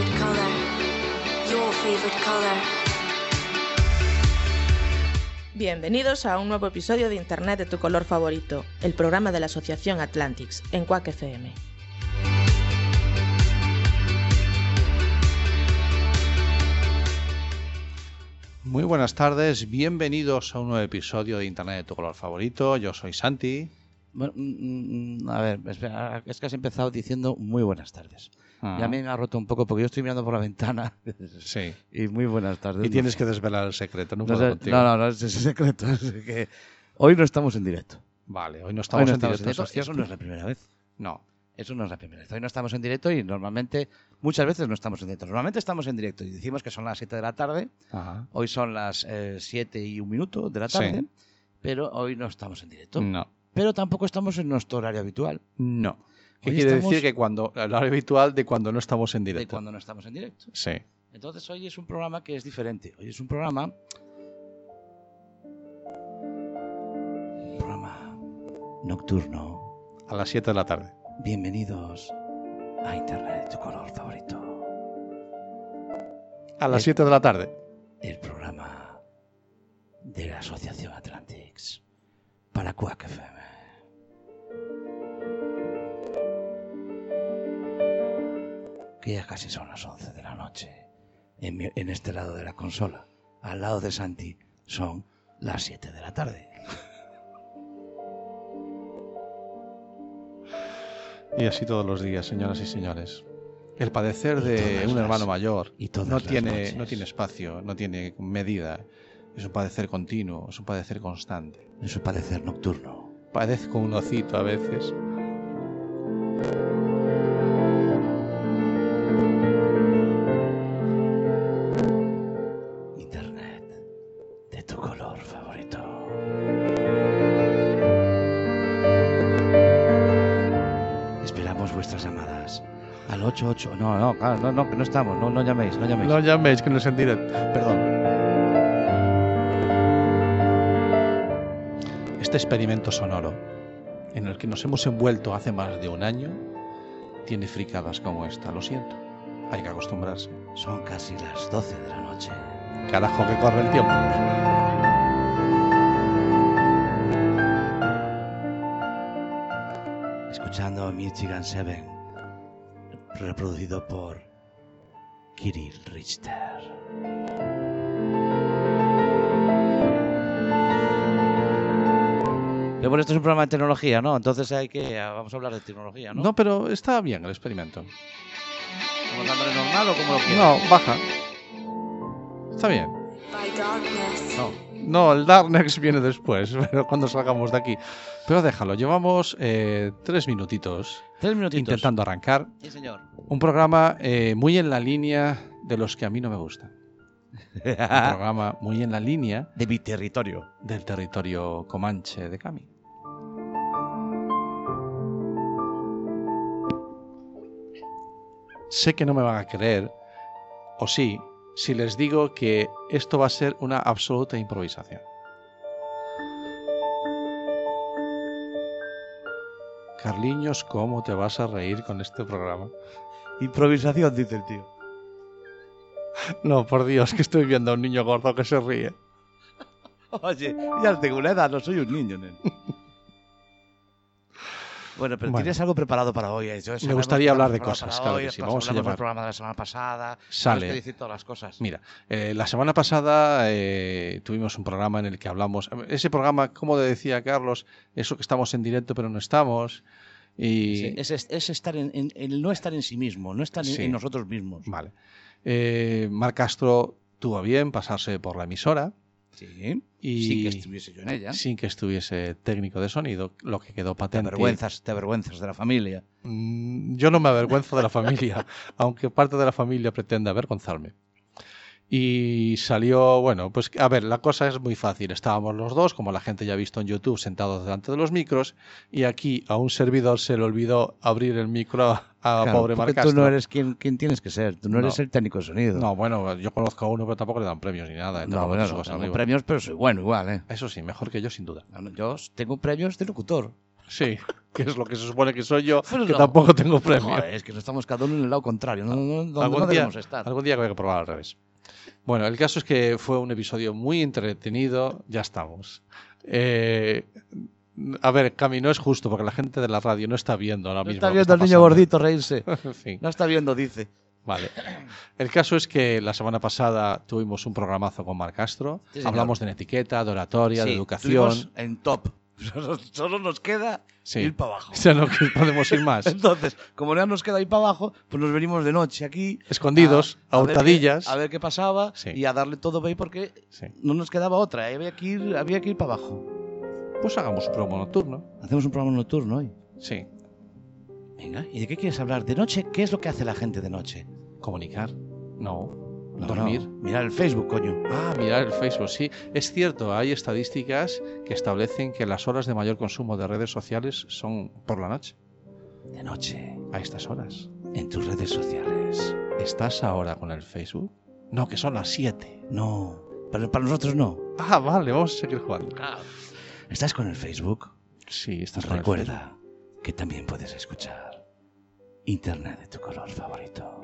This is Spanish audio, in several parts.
Favorite color. Your favorite color. Bienvenidos a un nuevo episodio de Internet de tu color favorito, el programa de la Asociación Atlantics, en Quack FM. Muy buenas tardes, bienvenidos a un nuevo episodio de Internet de tu color favorito. Yo soy Santi. Bueno, mm, mm, a ver, espera, es que has empezado diciendo muy buenas tardes. Ah. Y a mí me ha roto un poco porque yo estoy mirando por la ventana. Sí. y muy buenas tardes. Y tienes que desvelar el secreto, no, no, puedo sé- contigo. no, no, no, es, es secreto. es que hoy no estamos en directo. Vale, hoy no Hoy estamos no en directo. ¿eso es Eso cierto? no es la primera vez. No. Eso no es la primera vez. Hoy no estamos en directo y normalmente, muchas veces no estamos en directo. Normalmente estamos en directo y decimos que son las 7 de la tarde. Ajá. Hoy son las 7 y un minuto de la Sí. tarde. Pero hoy no estamos en directo. No. Pero tampoco estamos en nuestro horario habitual. No. ¿Qué Hoy quiere estamos- decir que cuando el horario habitual de cuando no estamos en De directo? cuando no estamos en directo. Sí. Entonces hoy es un programa que es diferente. Hoy es un programa. Un programa nocturno. A las 7 de la tarde. Bienvenidos a Internet, tu color favorito. A las Es- 7 de la tarde. El programa de la Asociación Atlantics para Quack FM. Que ya casi son las 11 de la noche. En, mi- en este lado de la consola, al lado de Santi, son las 7 de la tarde. Y así todos los días, señoras y señores. El padecer de un las- hermano mayor y no tiene, no tiene espacio, no tiene medida. Es un padecer continuo, es un padecer constante. Es un padecer nocturno. Padezco un hocito a veces. 8. No, no, claro, no, no, que no estamos. No, no llaméis, no llaméis. No llaméis, que no es en directo. Perdón. Este experimento sonoro en el que nos hemos envuelto hace más de un año tiene fricadas como esta, lo siento. Hay que acostumbrarse. Son casi las 12 de la noche. Carajo que corre el tiempo. Escuchando Michigan 7 reproducido por Kirill Richter. Pero bueno, esto es un programa de tecnología, ¿no? Entonces hay que. Vamos a hablar de tecnología, ¿no? No, pero está bien el experimento. ¿Como dándole normal o como lo quieres? No, baja. Está bien. By darkness. No. No, el Darknex viene después, pero cuando salgamos de aquí. Pero déjalo, llevamos eh, tres minutitos Tres minutitos. intentando arrancar. Sí, señor. Un programa eh, muy en la línea de los que a mí no me gustan. Un programa muy en la línea de mi territorio. del territorio comanche de Cami. Sé que no me van a creer, o sí, si les digo que esto va a ser una absoluta improvisación. Carliños, ¿cómo te vas a reír con este programa? Improvisación, dice el tío. No, por Dios, que estoy viendo a un niño gordo que se ríe. Oye, ya tengo una edad, no soy un niño, nen. Bueno, pero Bueno. tienes algo preparado para hoy. Yo Me gustaría hablar de cosas, claro hoy, que sí. después Vamos a del llamar. programa de la semana pasada. Sale. Que decir todas las cosas. Mira, eh, la semana pasada eh, tuvimos un programa en el que hablamos. Ese programa, como decía Carlos, eso que estamos en directo pero no estamos. Y, Sí, es, es- es estar en, en- el no estar en sí mismo, no estar en, Sí. en nosotros mismos. Vale. Eh, Mar Castro tuvo bien pasarse por la emisora Sí. Y- Sin que estuviese yo en ella. sin que estuviese técnico de sonido, lo que quedó Te patente. avergüenzas, te avergüenzas de la familia. Mm, Yo no me avergüenzo de la familia, aunque parte de la familia pretende avergonzarme. Y salió, bueno, pues a ver, la cosa es muy fácil. Estábamos los dos, como la gente ya ha visto en YouTube, sentados delante de los micros, y aquí a un servidor se le olvidó abrir el micro a, Claro, pobre porque Marc tú no eres quien, quien tienes que ser. Tú no, eres el técnico de sonido. No, bueno, yo conozco a uno, pero tampoco le dan premios ni nada. ¿eh? no, bueno, no tengo premios, pero soy bueno igual, ¿eh? Eso sí, mejor que yo, sin duda. No, Yo tengo premios de locutor. Sí, que es lo que se supone que soy yo, Pues que no. tampoco tengo premio. Joder, es que no estamos cada uno en el lado contrario. No, no, no, algún, no día, debemos estar. algún día voy a probar al revés. Bueno, el caso es que fue un episodio muy entretenido. Ya estamos. Eh, a ver, Cami, no es justo porque la gente de la radio no está viendo ahora No mismo. está viendo al niño gordito reírse. No está viendo, dice. vale. El caso es que la semana pasada tuvimos un programazo con Mar Castro. Sí. Hablamos de etiqueta, de oratoria, de Sí, educación. estuvimos en top. Solo, nos queda Sí. ir para abajo. O sea, no podemos ir más. Entonces, como ya nos queda ir para abajo, pues nos venimos de noche aquí. Escondidos, a, qué- hurtadillas. a ver qué pasaba y a darle todo ahí porque no nos quedaba otra. Había que ir, había que ir para abajo. Pues hagamos un promo nocturno. Hacemos un programa nocturno hoy. Sí. Venga, ¿y de qué quieres hablar? ¿De noche? ¿Qué es lo que hace la gente de noche? Comunicar. No. No, Dormir. no. Mirar el Facebook, coño. Ah, mirar el Facebook, sí. Es cierto, hay estadísticas que establecen que las horas de mayor consumo de redes sociales son por la noche, De noche, a estas horas. en tus redes sociales. ¿Estás ahora con el Facebook? No, que son las 7. No, para, para nosotros no. Ah, vale, vamos a seguir jugando. ¿Estás con el Facebook? Sí, estás con el Facebook. Recuerda que también puedes escuchar Internet de tu color favorito.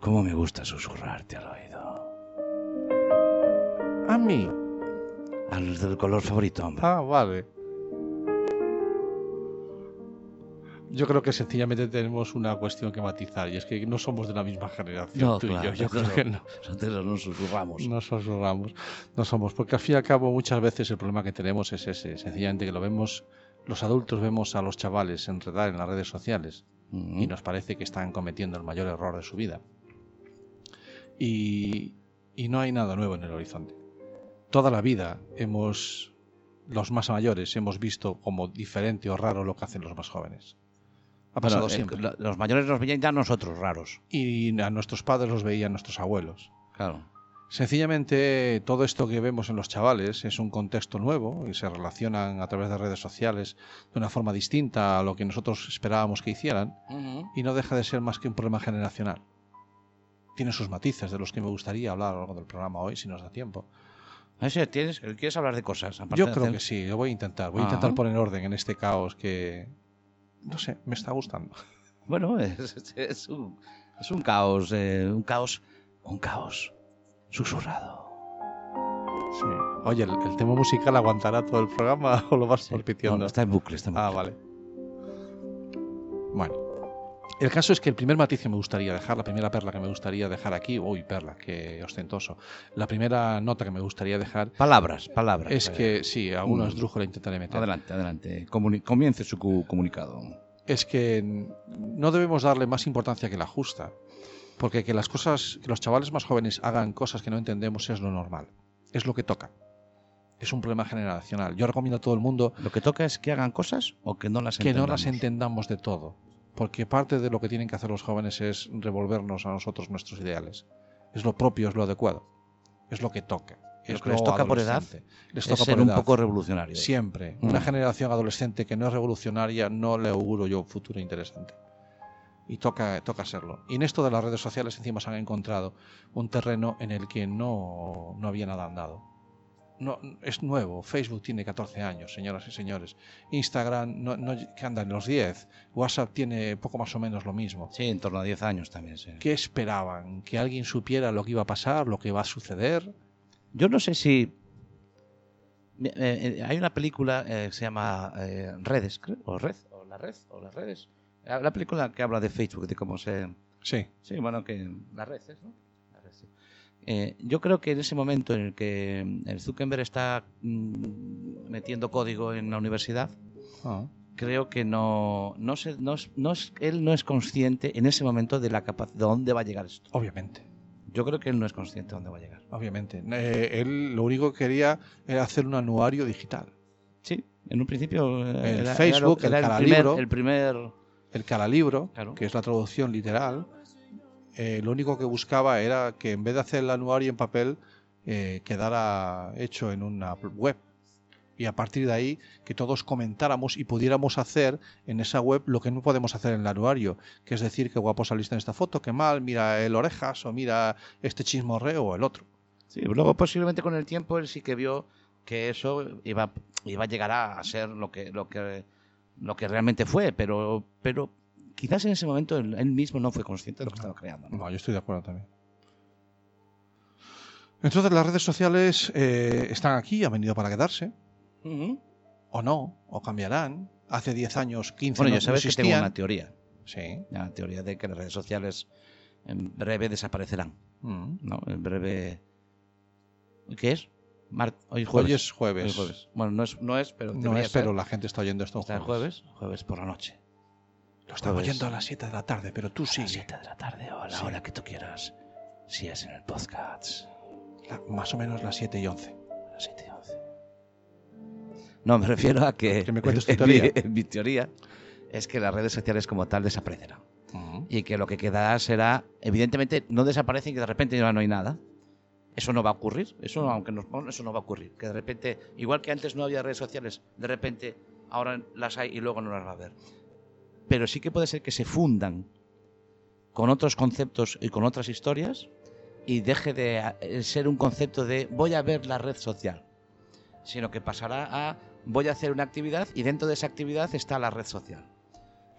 ¿Cómo me gusta susurrarte al oído? A mí. A los del color favorito, hombre. Ah, vale. Yo creo que sencillamente tenemos una cuestión que matizar y es que no somos de la misma generación No, tú y claro, yo. Yo creo que no. Nosotros nos susurramos. No susurramos, no somos, porque al fin y al cabo muchas veces el problema que tenemos es ese, sencillamente que lo vemos, los adultos vemos a los chavales enredar en las redes sociales y nos parece que están cometiendo el mayor error de su vida. Y, y no hay nada nuevo en el horizonte. Toda la vida hemos, los más mayores, hemos visto como diferente o raro lo que hacen los más jóvenes. Ha pasado Bueno, siempre. lo- los mayores nos veían ya nosotros raros. Y a nuestros padres los veían nuestros abuelos. Claro. Sencillamente, todo esto que vemos en los chavales es un contexto nuevo y se relacionan a través de redes sociales de una forma distinta a lo que nosotros esperábamos que hicieran y no deja de ser más que un problema generacional. Tiene sus matices de los que me gustaría hablar a lo largo del programa hoy, si nos da tiempo. Tienes, ¿Quieres hablar de cosas? Yo de creo hacer- que sí, lo voy a intentar. Voy a Ah. intentar poner orden en este caos que, no sé, me está gustando. Bueno, es, es un, es un caos, eh, un caos, un caos susurrado. Sí. Oye, ¿el, el tema musical aguantará todo el programa o lo vas Sí. repitiendo? No, está en bucle, está en bucle. Ah, vale. Bueno. El caso es que el primer matiz que me gustaría dejar, la primera perla que me gustaría dejar aquí, uy, perla, qué ostentoso. La primera nota que me gustaría dejar Palabras, palabras. es que, sí, alguna Mm. esdrújula intentaré meter. Adelante, adelante. Comuni- comience su comunicado. Es que no debemos darle más importancia que la justa. Porque que las cosas, que los chavales más jóvenes hagan cosas que no entendemos es lo normal. Es lo que toca. Es un problema generacional. Yo recomiendo a todo el mundo Lo que toca es que hagan cosas o que no las que no entendamos. las entendamos de todo. Porque parte de lo que tienen que hacer los jóvenes es revolvernos a nosotros nuestros ideales. Es lo propio, es lo adecuado. Es lo que toca. Lo Es que les toca por edad. Les Es toca ser por un edad. poco revolucionario. Siempre. Mm. Una generación adolescente que no es revolucionaria no le auguro yo un futuro interesante. Y toca, toca serlo. Y en esto de las redes sociales encima se han encontrado un terreno en el que no, no había nada andado. No, es nuevo. Facebook tiene 14 años, señoras y señores. Instagram no, no, que anda en los 10. WhatsApp tiene poco más o menos lo mismo. Sí, en torno a 10 años también, sí. ¿Qué esperaban? ¿Que alguien supiera lo que iba a pasar, lo que va a suceder? Yo no sé si... eh, eh, hay una película eh, que se llama eh, Redes, creo, o Red, o la Red, o las redes. La película que habla de Facebook, de cómo se... Sí. Sí, bueno, que las redes, ¿no? Eh, yo creo que en ese momento en el que el Zuckerberg está mm, metiendo código en la universidad, Ah, creo que no, no, se- no es- no es- él no es consciente en ese momento de la capacidad, de dónde va a llegar esto. Obviamente. Yo creo que él no es consciente de dónde va a llegar. Obviamente. Eh, él lo único que quería era hacer un anuario digital. Sí, en un principio eh, El era- Facebook, era, el era primer, el primer El Caralibro, Claro. que es la traducción literal, eh, lo único que buscaba era que en vez de hacer el anuario en papel, eh, quedara hecho en una web. Y a partir de ahí, que todos comentáramos y pudiéramos hacer en esa web lo que no podemos hacer en el anuario, que es decir, que guapo saliste en esta foto, que mal, mira el orejas o mira este chismorreo o el otro. Sí, luego posiblemente con el tiempo él sí que vio que eso iba, iba a llegar a ser lo que, lo que, lo que realmente fue, pero, pero quizás en ese momento él, él mismo no fue consciente de lo que estaba creando. ¿no? No, yo estoy de acuerdo también. Entonces las redes sociales eh, están aquí, han venido para quedarse, o no, o cambiarán. Hace 10 años, 15 Bueno, no, ya sabes no que tengo una teoría, Sí. la teoría de que las redes sociales en breve desaparecerán, Mm. ¿no? En breve... ¿Qué es? Mar- Hoy jueves. Hoy es jueves. Hoy jueves. Bueno, no es, no es pero No es, pero la gente está oyendo esto. ¿Está el jueves? Jueves por la noche. Lo estamos Jueves. oyendo a las 7 de la tarde, pero tú A las sigue. 7 de la tarde o a la Sí. hora que tú quieras. Si es en el podcast. La- más o menos las 7 y 11. A las 7 y 11. No, me refiero a que. Que me cuentes tu teoría. Mi, mi teoría es que las redes sociales como tal desaparecerán. Mm. Y que lo que quedará será. Evidentemente, no desaparecen y que de repente ya no hay nada. Eso no va a ocurrir. Eso, aunque nos, eso no va a ocurrir. Que de repente, igual que antes no había redes sociales, de repente ahora las hay y luego no las va a haber. Pero sí que puede ser que se fundan con otros conceptos y con otras historias y deje de eh, ser un concepto de voy a ver la red social, sino que pasará a voy a hacer una actividad y dentro de esa actividad está la red social.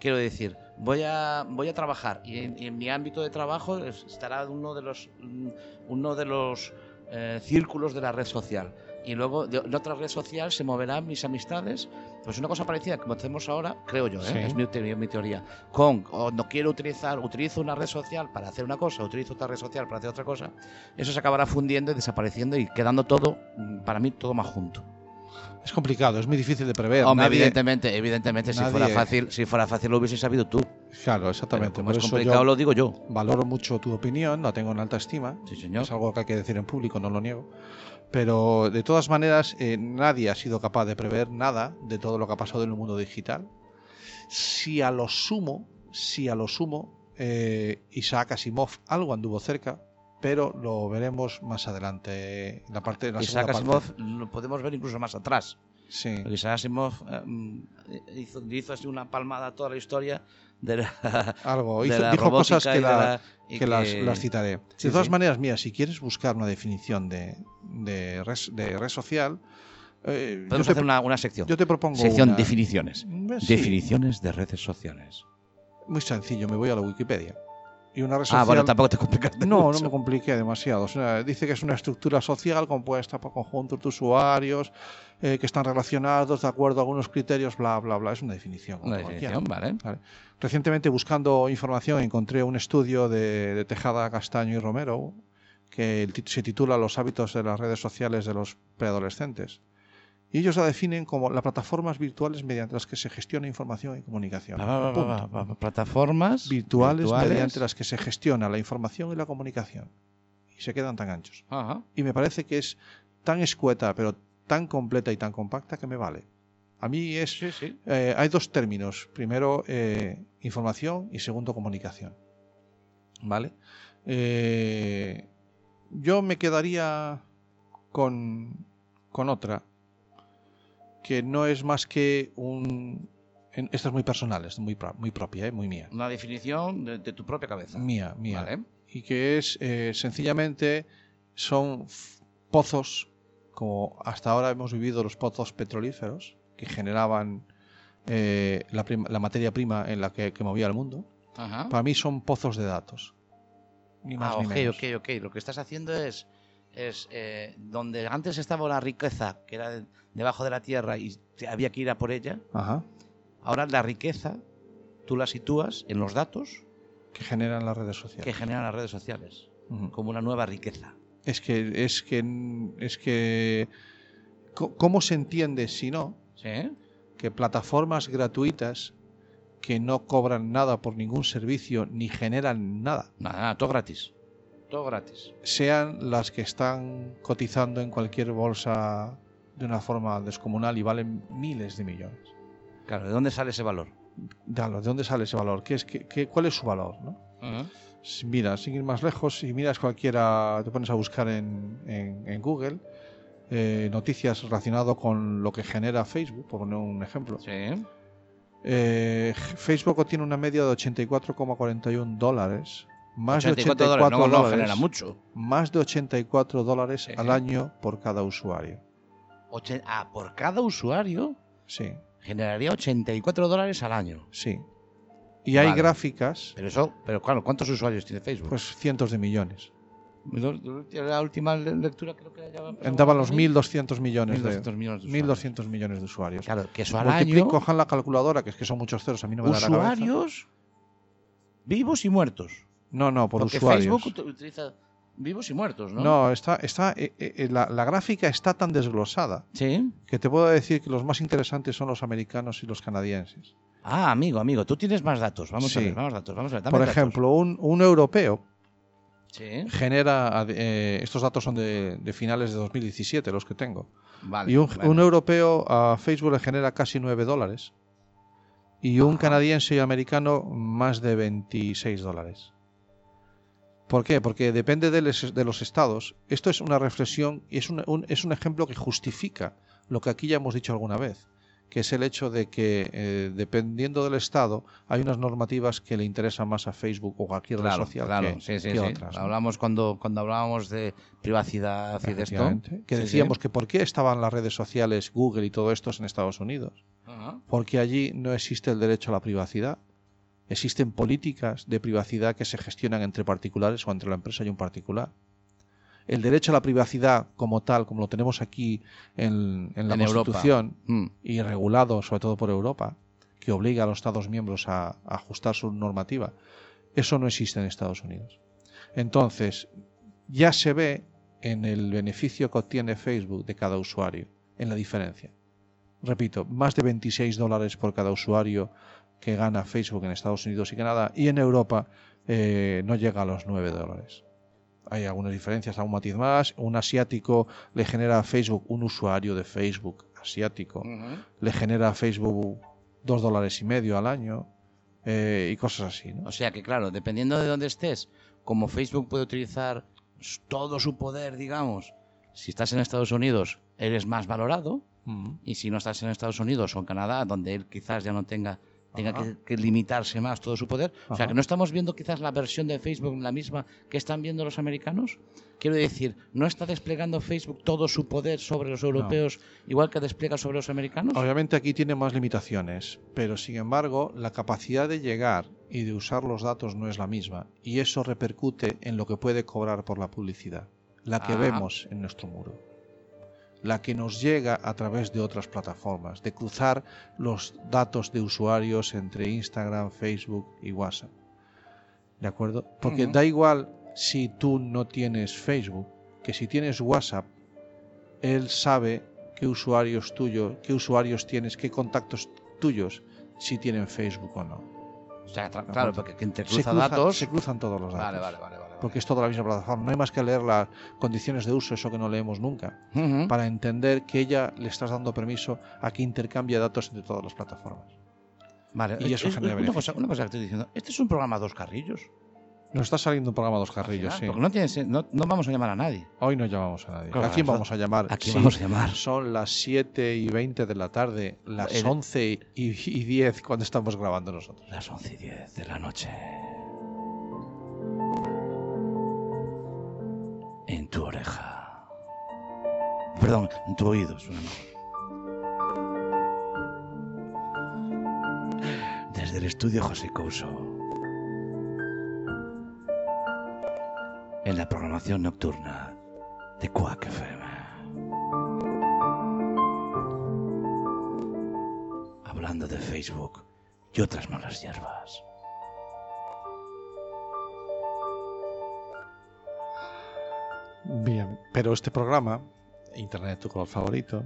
Quiero decir, voy a, voy a trabajar y en, mi ámbito de trabajo es- estará uno de los, mm, uno de los eh, círculos de la red social. Y luego de, de otra red social se moverán mis amistades. Pues una cosa parecida como hacemos ahora, creo yo, ¿eh? Sí. es mi teoría, mi teoría. Con, o no quiero utilizar, utilizo una red social para hacer una cosa, utilizo otra red social para hacer otra cosa. Eso se acabará fundiendo y desapareciendo y quedando todo, mm, para mí, todo más junto. Es complicado, es muy difícil de prever. Hombre, Nadie- evidentemente, evidentemente, si nadie- fuera fácil, si fuera fácil lo hubiese sabido tú. Claro, Pero exactamente. como Por es complicado, lo digo yo. valoro mucho tu opinión, la tengo en alta estima. Sí, señor. Es algo que hay que decir en público, no lo niego. Pero de todas maneras, eh, nadie ha sido capaz de prever nada de todo lo que ha pasado en el mundo digital. Si a lo sumo, si a lo sumo, eh, Isaac Asimov algo anduvo cerca, pero lo veremos más adelante. En la parte, la Isaac segunda parte. Asimov lo podemos ver incluso más atrás. Sí. Isaac Asimov eh, hizo, hizo así una palmada a toda la historia de la, Algo. de Hizo- la dijo cosas que, la- y que las, que- las citaré. Sí, de todas sí. maneras, mira, si quieres buscar una definición de, de, red, de red social, eh, yo, Podemos te, hacer una, una sección. yo te propongo sección una- definiciones. Mm, sí, Definiciones de redes sociales. Muy sencillo, me voy a la Wikipedia. Y una red Ah, bueno, tampoco te complicaste No, mucho. no me compliqué demasiado. O sea, dice que es una estructura social compuesta por conjuntos de usuarios eh, que están relacionados de acuerdo a algunos criterios, bla, bla, bla. Es una definición. Una definición, vale. Recientemente, buscando información, encontré un estudio de, de Tejada, Castaño y Romero que se titula Los hábitos de las redes sociales de los preadolescentes. Y ellos la definen como las plataformas virtuales mediante las que se gestiona información y comunicación. Va. Plataformas Virtuales, mediante las que se gestiona la información y la comunicación. Y se quedan tan anchos. Ajá. Y me parece que es tan escueta, pero tan completa y tan compacta que me vale. A mí es Sí, sí. eh, hay dos términos. Primero, eh, información y segundo, comunicación. ¿Vale? Eh, yo me quedaría con, con otra, que no es más que un... esta es muy personal, es muy, muy propia, eh, muy mía. Una definición de, de tu propia cabeza. Mía, mía. Vale. Y que es, eh, sencillamente, son pozos, como hasta ahora hemos vivido los pozos petrolíferos, que generaban eh, la, la materia prima en la que, que movía el mundo. Ajá. Para mí son pozos de datos. Ni más Ah, ni ok, menos. ok, ok. Lo que estás haciendo es, es eh, donde antes estaba la riqueza, que era de- debajo de la tierra y había que ir a por ella, Ajá. ahora la riqueza tú la sitúas en los datos Que generan las redes sociales. que generan las redes sociales, como una nueva riqueza. Es que, es que, es que, ¿cómo se entiende si no? ¿Sí? que plataformas gratuitas que no cobran nada por ningún servicio ni generan nada Nada, nada, todo gratis. Todo gratis. sean las que están cotizando en cualquier bolsa de una forma descomunal y valen miles de millones. Claro, ¿de dónde sale ese valor? Dalo, ¿De dónde sale ese valor? ¿Qué es, qué- qué- ¿Cuál es su valor? no? Si- Mira, sin ir más lejos, si miras cualquiera, te pones a buscar en, en- en Google eh, noticias relacionadas con lo que genera Facebook, por poner un ejemplo. Sí. Eh, Facebook obtiene una media de 84,41 dólares. Más de 84 84 dólares, no, no dólares, genera mucho. más de 84 dólares Sí, al año por cada usuario. Ochen- ah, por cada usuario Sí, generaría 84 dólares al año. sí. Y hay Vale. gráficas, Pero eso, pero claro, ¿cuántos usuarios tiene Facebook? pues cientos de millones. la última le- lectura creo que ya Andaban los 1.200 millones, 1.200 de, millones de 1.200 millones de usuarios. Claro, que eso al Multiplico, año, cojan la calculadora, que es que son muchos ceros, a mí no me da la usuarios vivos y muertos. No, no, por Porque usuarios. Facebook ut- utiliza vivos y muertos, ¿no? No, está, está, eh, eh, la, la gráfica está tan desglosada Sí. que te puedo decir que los más interesantes son los americanos y los canadienses. Ah, amigo, amigo, tú tienes más datos. Vamos a ver, vamos datos, vamos a ver. Por ejemplo, un, un europeo Sí. genera, eh, estos datos son de, de finales de 2017, los que tengo. Vale. Y un, europeo a Facebook le genera casi 9 dólares. Y un Ajá. canadiense y americano más de 26 dólares. ¿Por qué? Porque depende de, les- de los estados. Esto es una reflexión y es un, un- es un ejemplo que justifica lo que aquí ya hemos dicho alguna vez, que es el hecho de que eh, dependiendo del estado hay unas normativas que le interesan más a Facebook o cualquier red Claro, social claro, que, sí, sí, que sí. otras. ¿no? Hablamos cuando, cuando hablábamos de privacidad y de esto. Que decíamos que por qué estaban las redes sociales, Google y todo esto en Estados Unidos. Porque allí no existe el derecho a la privacidad. Existen políticas de privacidad que se gestionan entre particulares o entre la empresa y un particular. El derecho a la privacidad como tal, como lo tenemos aquí en, en la En. Constitución Mm. y regulado sobre todo por Europa, que obliga a los Estados miembros a, a ajustar su normativa, eso no existe en Estados Unidos. Entonces, ya se ve en el beneficio que obtiene Facebook de cada usuario, en la diferencia. Repito, más de 26 dólares por cada usuario que gana Facebook en Estados Unidos y Canadá, y en Europa eh, no llega a los 9 dólares. Hay algunas diferencias, algún matiz más. Un asiático le genera a Facebook, un usuario de Facebook asiático, le genera a Facebook dos dólares y medio al año eh, y cosas así. ¿no? O sea que, claro, dependiendo de dónde estés, como Facebook puede utilizar todo su poder, digamos, si estás en Estados Unidos, eres más valorado, y si no estás en Estados Unidos o en Canadá, donde él quizás ya no tenga, tenga que, que limitarse más todo su poder, o sea que no estamos viendo quizás la versión de Facebook la misma que están viendo los americanos. Quiero decir, ¿no está desplegando Facebook todo su poder sobre los europeos igual que despliega sobre los americanos? Obviamente aquí tiene más limitaciones, pero sin embargo la capacidad de llegar y de usar los datos no es la misma y eso repercute en lo que puede cobrar por la publicidad, la que Ah. vemos en nuestro muro, la que nos llega a través de otras plataformas, de cruzar los datos de usuarios entre Instagram, Facebook y WhatsApp. ¿De acuerdo? Porque da igual si tú no tienes Facebook, que si tienes WhatsApp, él sabe qué usuarios tuyos, qué usuarios tienes, qué contactos tuyos, si tienen Facebook o no. O sea, claro, porque quien te Se, cruza cruzan- datos... se cruzan todos los datos. Vale, vale, vale. vale, Porque es toda la misma plataforma. No hay más que leer las condiciones de uso, eso que no leemos nunca, vale. Ujú. para entender que ella le estás dando permiso a que intercambie datos entre todas las plataformas. Vale, Y eso es- genera una, cosa, una cosa que estoy diciendo. ¿Este es un programa a dos carrillos? Nos está saliendo un programa Dos Al Carrillos, final, sí. Porque no, tiene, sen- no, no vamos a llamar a nadie. Hoy no llamamos a nadie. Claro, ¿A quién vamos a llamar? ¿A quién Sí, vamos a llamar? Son las 7 y 20 de la tarde, las El- 11 y, y 10 cuando estamos grabando nosotros. Las 11 y 10 de la noche. En tu oreja. Perdón, en tu oído. suena mejor. Desde el estudio José Couso. En la programación nocturna de Quack FM. Hablando de Facebook y otras malas hierbas. Bien, pero este programa, Internet tu color favorito,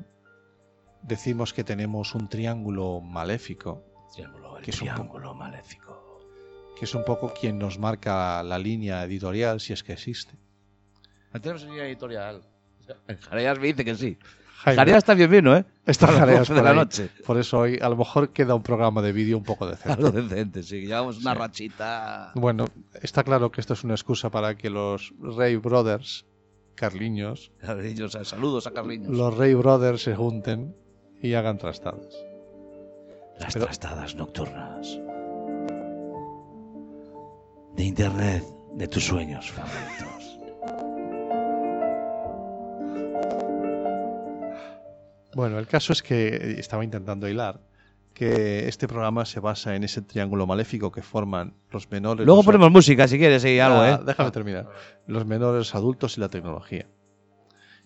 decimos que tenemos un triángulo maléfico, Triángulo, el Que es un triángulo maléfico. que es un poco quien nos marca la línea editorial, si es que existe. No tenemos línea editorial. Jareas me dice que sí. Jaime, Jareas también vino, ¿eh? está Jareas 12 de por la noche. Por eso hoy a lo mejor queda un programa de vídeo un poco decente. Algo decente, sí. Llevamos una Sí. rachita. Bueno, está claro que esto es una excusa para que los Ray Brothers, Carliños, Carliños, eh, saludos a Carliños. los Ray Brothers se junten y hagan trastadas. Las Pero- trastadas nocturnas. De internet, de tus sueños favoritos. Bueno, el caso es que estaba intentando hilar que este programa se basa en ese triángulo maléfico que forman los menores. Luego los- ponemos música si quieres y algo, ¿eh? Déjame terminar. Los menores adultos y la tecnología.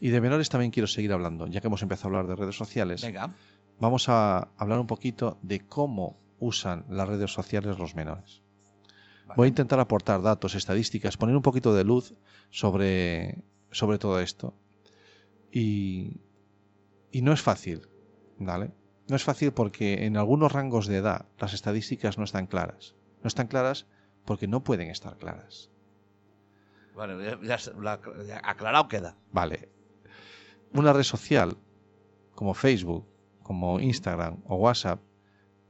Y de menores también quiero seguir hablando, ya que hemos empezado a hablar de redes sociales. Venga. Vamos a hablar un poquito de cómo usan las redes sociales los menores. Voy a intentar aportar datos, estadísticas, poner un poquito de luz sobre, sobre todo esto. Y, y no es fácil, ¿vale? No es fácil porque en algunos rangos de edad las estadísticas no están claras. No están claras porque no pueden estar claras. Bueno, ya, aclarado queda. Vale. Una red social como Facebook, como Instagram o WhatsApp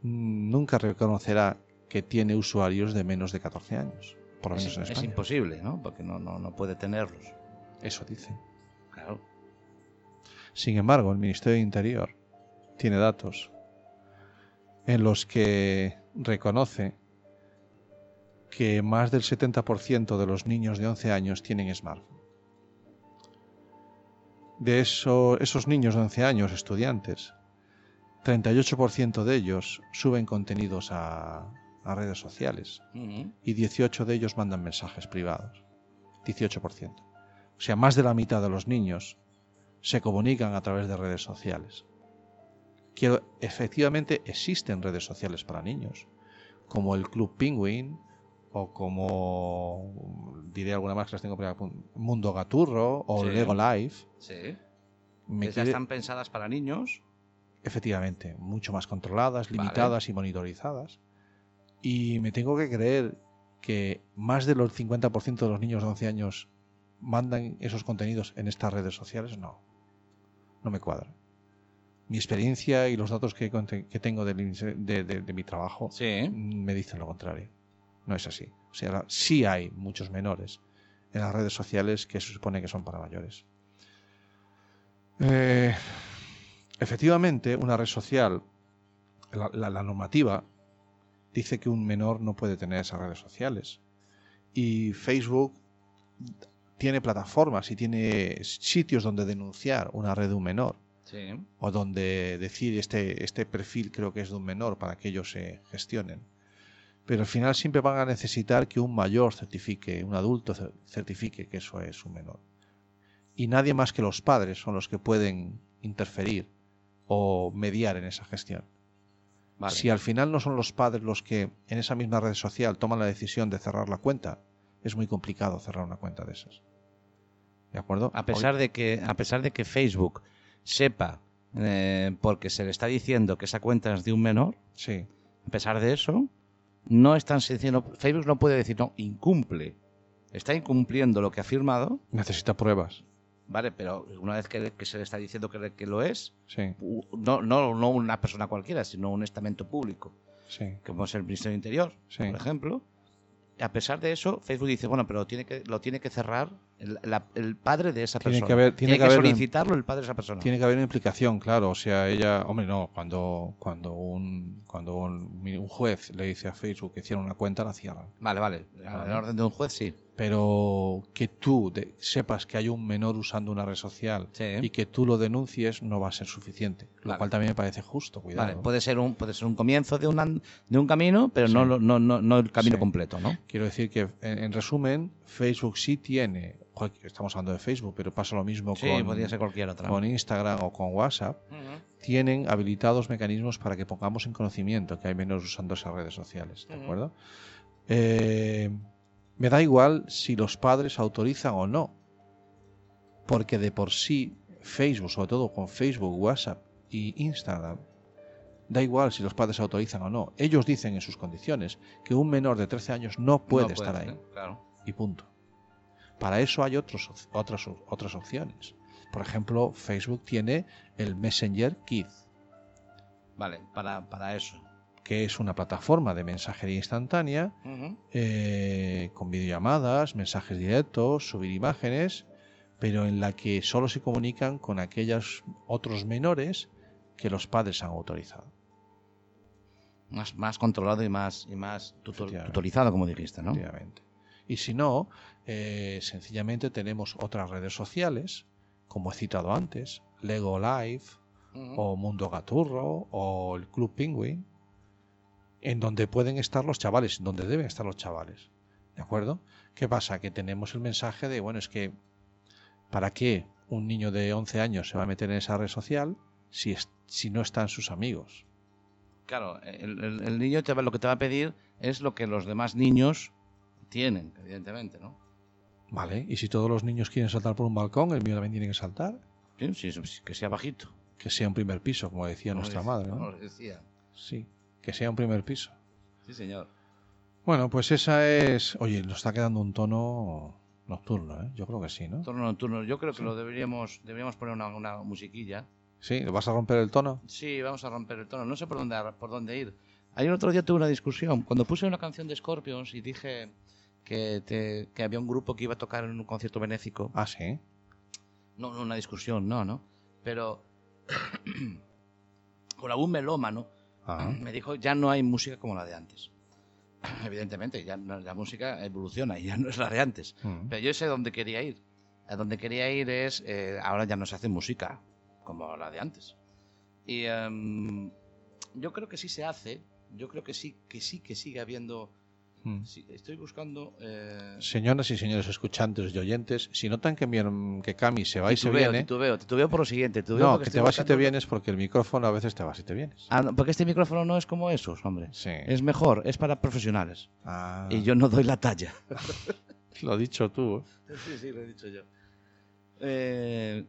mm, nunca reconocerá que tiene usuarios de menos de 14 años, por lo menos Es, en es España. imposible, ¿no? Porque no, no, no puede tenerlos. Eso dicen. Claro. Sin embargo, el Ministerio de Interior tiene datos en los que reconoce que más del 70% de los niños de 11 años tienen smartphone. De eso, esos niños de 11 años, estudiantes, 38% de ellos suben contenidos a, a redes sociales y 18 de ellos mandan mensajes privados. 18%. O sea, más de la mitad de los niños se comunican a través de redes sociales. Quiero, efectivamente existen redes sociales para niños, como el Club Penguin o como diré alguna más que las tengo apun- Mundo Gaturro o Sí. Lego Life. Sí. Me Que ya quiere- están pensadas para niños. efectivamente, mucho más controladas, Vale. limitadas y monitorizadas. Y me tengo que creer que más del 50% de los niños de 11 años mandan esos contenidos en estas redes sociales. No, no me cuadra. Mi experiencia y los datos que, tengo de, de- de mi trabajo Sí. me dicen lo contrario. No es así. O sea, sí hay muchos menores en las redes sociales que se supone que son para mayores. Eh, efectivamente, una red social, la, la- la normativa, dice que un menor no puede tener esas redes sociales. Y Facebook tiene plataformas y tiene sitios donde denunciar una red de un menor Sí. o donde decir este, este perfil creo que es de un menor para que ellos se gestionen. Pero al final siempre van a necesitar que un mayor certifique, un adulto cer- certifique que eso es un menor. Y nadie más que los padres son los que pueden interferir o mediar en esa gestión. Vale. Si al final no son los padres los que en esa misma red social toman la decisión de cerrar la cuenta, es muy complicado cerrar una cuenta de esas. ¿De acuerdo? A pesar de que, a pesar de que Facebook sepa, eh, porque se le está diciendo que esa cuenta es de un menor, Sí. a pesar de eso, no están diciendo, Facebook no puede decir, no, incumple. Está incumpliendo lo que ha firmado, Necesita pruebas. ¿vale? Pero una vez que, que se le está diciendo que, que lo es, Sí, no, no, no una persona cualquiera, sino un estamento público, sí, como es el Ministerio de Interior, por ejemplo. A pesar de eso, Facebook dice, bueno, pero tiene que, lo tiene que cerrar el, la- el padre de esa Tiene persona. que haber- tiene tiene que haber un- solicitarlo el padre de esa persona. Tiene que haber una implicación, claro. O sea, ella, hombre, no, cuando, cuando, un, cuando un, un juez le dice a Facebook que cierra una cuenta, la cierran. Vale, vale. En orden de un juez, sí. Pero que tú de- sepas que hay un menor usando una red social Sí. y que tú lo denuncies no va a ser suficiente. Lo Vale. cual también me parece justo, cuidado. Vale, puede ser un, puede ser un comienzo de, una- de un camino, pero Sí. no, no, no, no el camino Sí. completo, ¿no? Quiero decir que, en, en resumen, Facebook sí tiene, estamos hablando de Facebook, pero pasa lo mismo Sí, con, podría ser cualquier otra. con Instagram o con WhatsApp, tienen habilitados mecanismos para que pongamos en conocimiento que hay menores usando esas redes sociales, ¿de acuerdo? Eh, me da igual si los padres autorizan o no, porque de por sí Facebook, sobre todo con Facebook, WhatsApp, y Instagram, da igual si los padres autorizan o no, ellos dicen en sus condiciones que un menor de 13 años no puede No estar ahí. Claro. y punto. Para eso hay otros, otras, otras opciones. Por ejemplo, Facebook tiene el Messenger Kids, Vale, para, para eso. que es una plataforma de mensajería instantánea eh, con videollamadas, mensajes directos, subir imágenes, pero en la que solo se comunican con aquellos otros menores que los padres han autorizado. Más, más controlado y más, y más tutor- tutorizado, como dijiste, ¿no? Efectivamente. Y si no, eh, sencillamente tenemos otras redes sociales, como he citado antes, Lego Live, o Mundo Gaturro, o el Club Penguin, en donde pueden estar los chavales, donde deben estar los chavales. ¿De acuerdo? ¿Qué pasa? Que tenemos el mensaje de, bueno, es que, ¿para qué un niño de 11 años se va a meter en esa red social si, es- si no están sus amigos? Claro, el, el- el niño te va- lo que te va a pedir es lo que los demás niños tienen, evidentemente, ¿no? ¿Vale? Y si todos los niños quieren saltar por un balcón, el mío también tiene que saltar. Sí, sí, sí, que sea bajito. Que sea un primer piso, como decía Como nuestra decía- madre, ¿no? decía. Sí, que sea un primer piso. Sí, señor. Bueno, pues esa es... Oye, nos está quedando un tono nocturno, ¿eh? Yo creo que sí, ¿no? Turno nocturno. Yo creo que lo deberíamos, deberíamos poner una, una musiquilla. Sí, ¿le vas a romper el tono? Sí, vamos a romper el tono. No sé por dónde, por dónde ir. Ayer otro día tuve una discusión. Cuando puse una canción de Scorpions y dije que, te- que había un grupo que iba a tocar en un concierto benéfico. Ah, sí. No, no una discusión, no, ¿no? Pero con algún melómano Ah, me dijo ya no hay música como la de antes. Evidentemente, ya no- la música evoluciona y ya no es la de antes. mm. Pero yo sé dónde quería ir. A donde quería ir es, eh, ahora ya no se hace música como la de antes. Y em, yo creo que sí se hace, yo creo que sí, que sí, que sigue habiendo... Mm. sí, estoy buscando... eh, Señoras y señores escuchantes y oyentes, si notan que, mi- que Cami se va y se viene... titubeo, titubeo por lo siguiente. No, que te vas y te buscando- vienes porque el micrófono a veces te vas y te vienes. Ah, no, porque este micrófono no es como esos, hombre. Sí. Es mejor, es para profesionales. Ah, Y yo no doy la talla. Lo has dicho tú. ¿eh? Sí, sí, lo he dicho yo. Eh,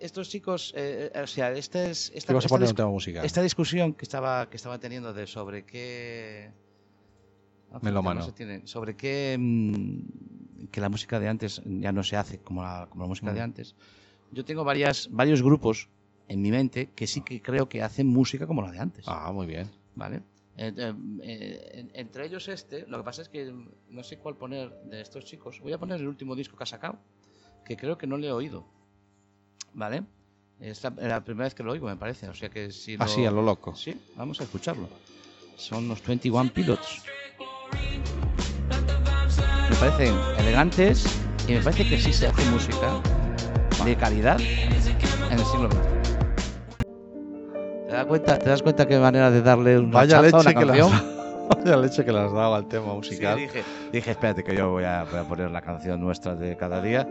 estos chicos, eh, o sea, este es, esta, Te esta musical. esta discusión que estaba, que estaba teniendo de sobre qué... no, Melómano. no se tiene, sobre qué... mm, que la música de antes ya no se hace como la, como la música de Mm. antes. Yo tengo varias, varios grupos en mi mente que sí que creo que hacen música como la de antes. Ah, muy bien. ¿Vale? Eh, eh, eh, en- entre ellos este, lo que pasa es que no sé cuál poner de estos chicos. Voy a poner el último disco que ha sacado, que creo que no le he oído. ¿Vale? Es la, la primera vez que lo oigo, me parece. O sea que si lo... Así, a lo loco. Sí, vamos a escucharlo. Son los 21 Pilots. Me parecen elegantes y me parece que sí se hace música de calidad en el siglo XX. ¿Te das cuenta, te das cuenta qué manera de darle un Vaya hachazo a leche, una que canción? las, vaya leche que le has dado al tema Sí, musical. dije, dije, espérate que yo voy a, voy a poner la canción nuestra de cada día,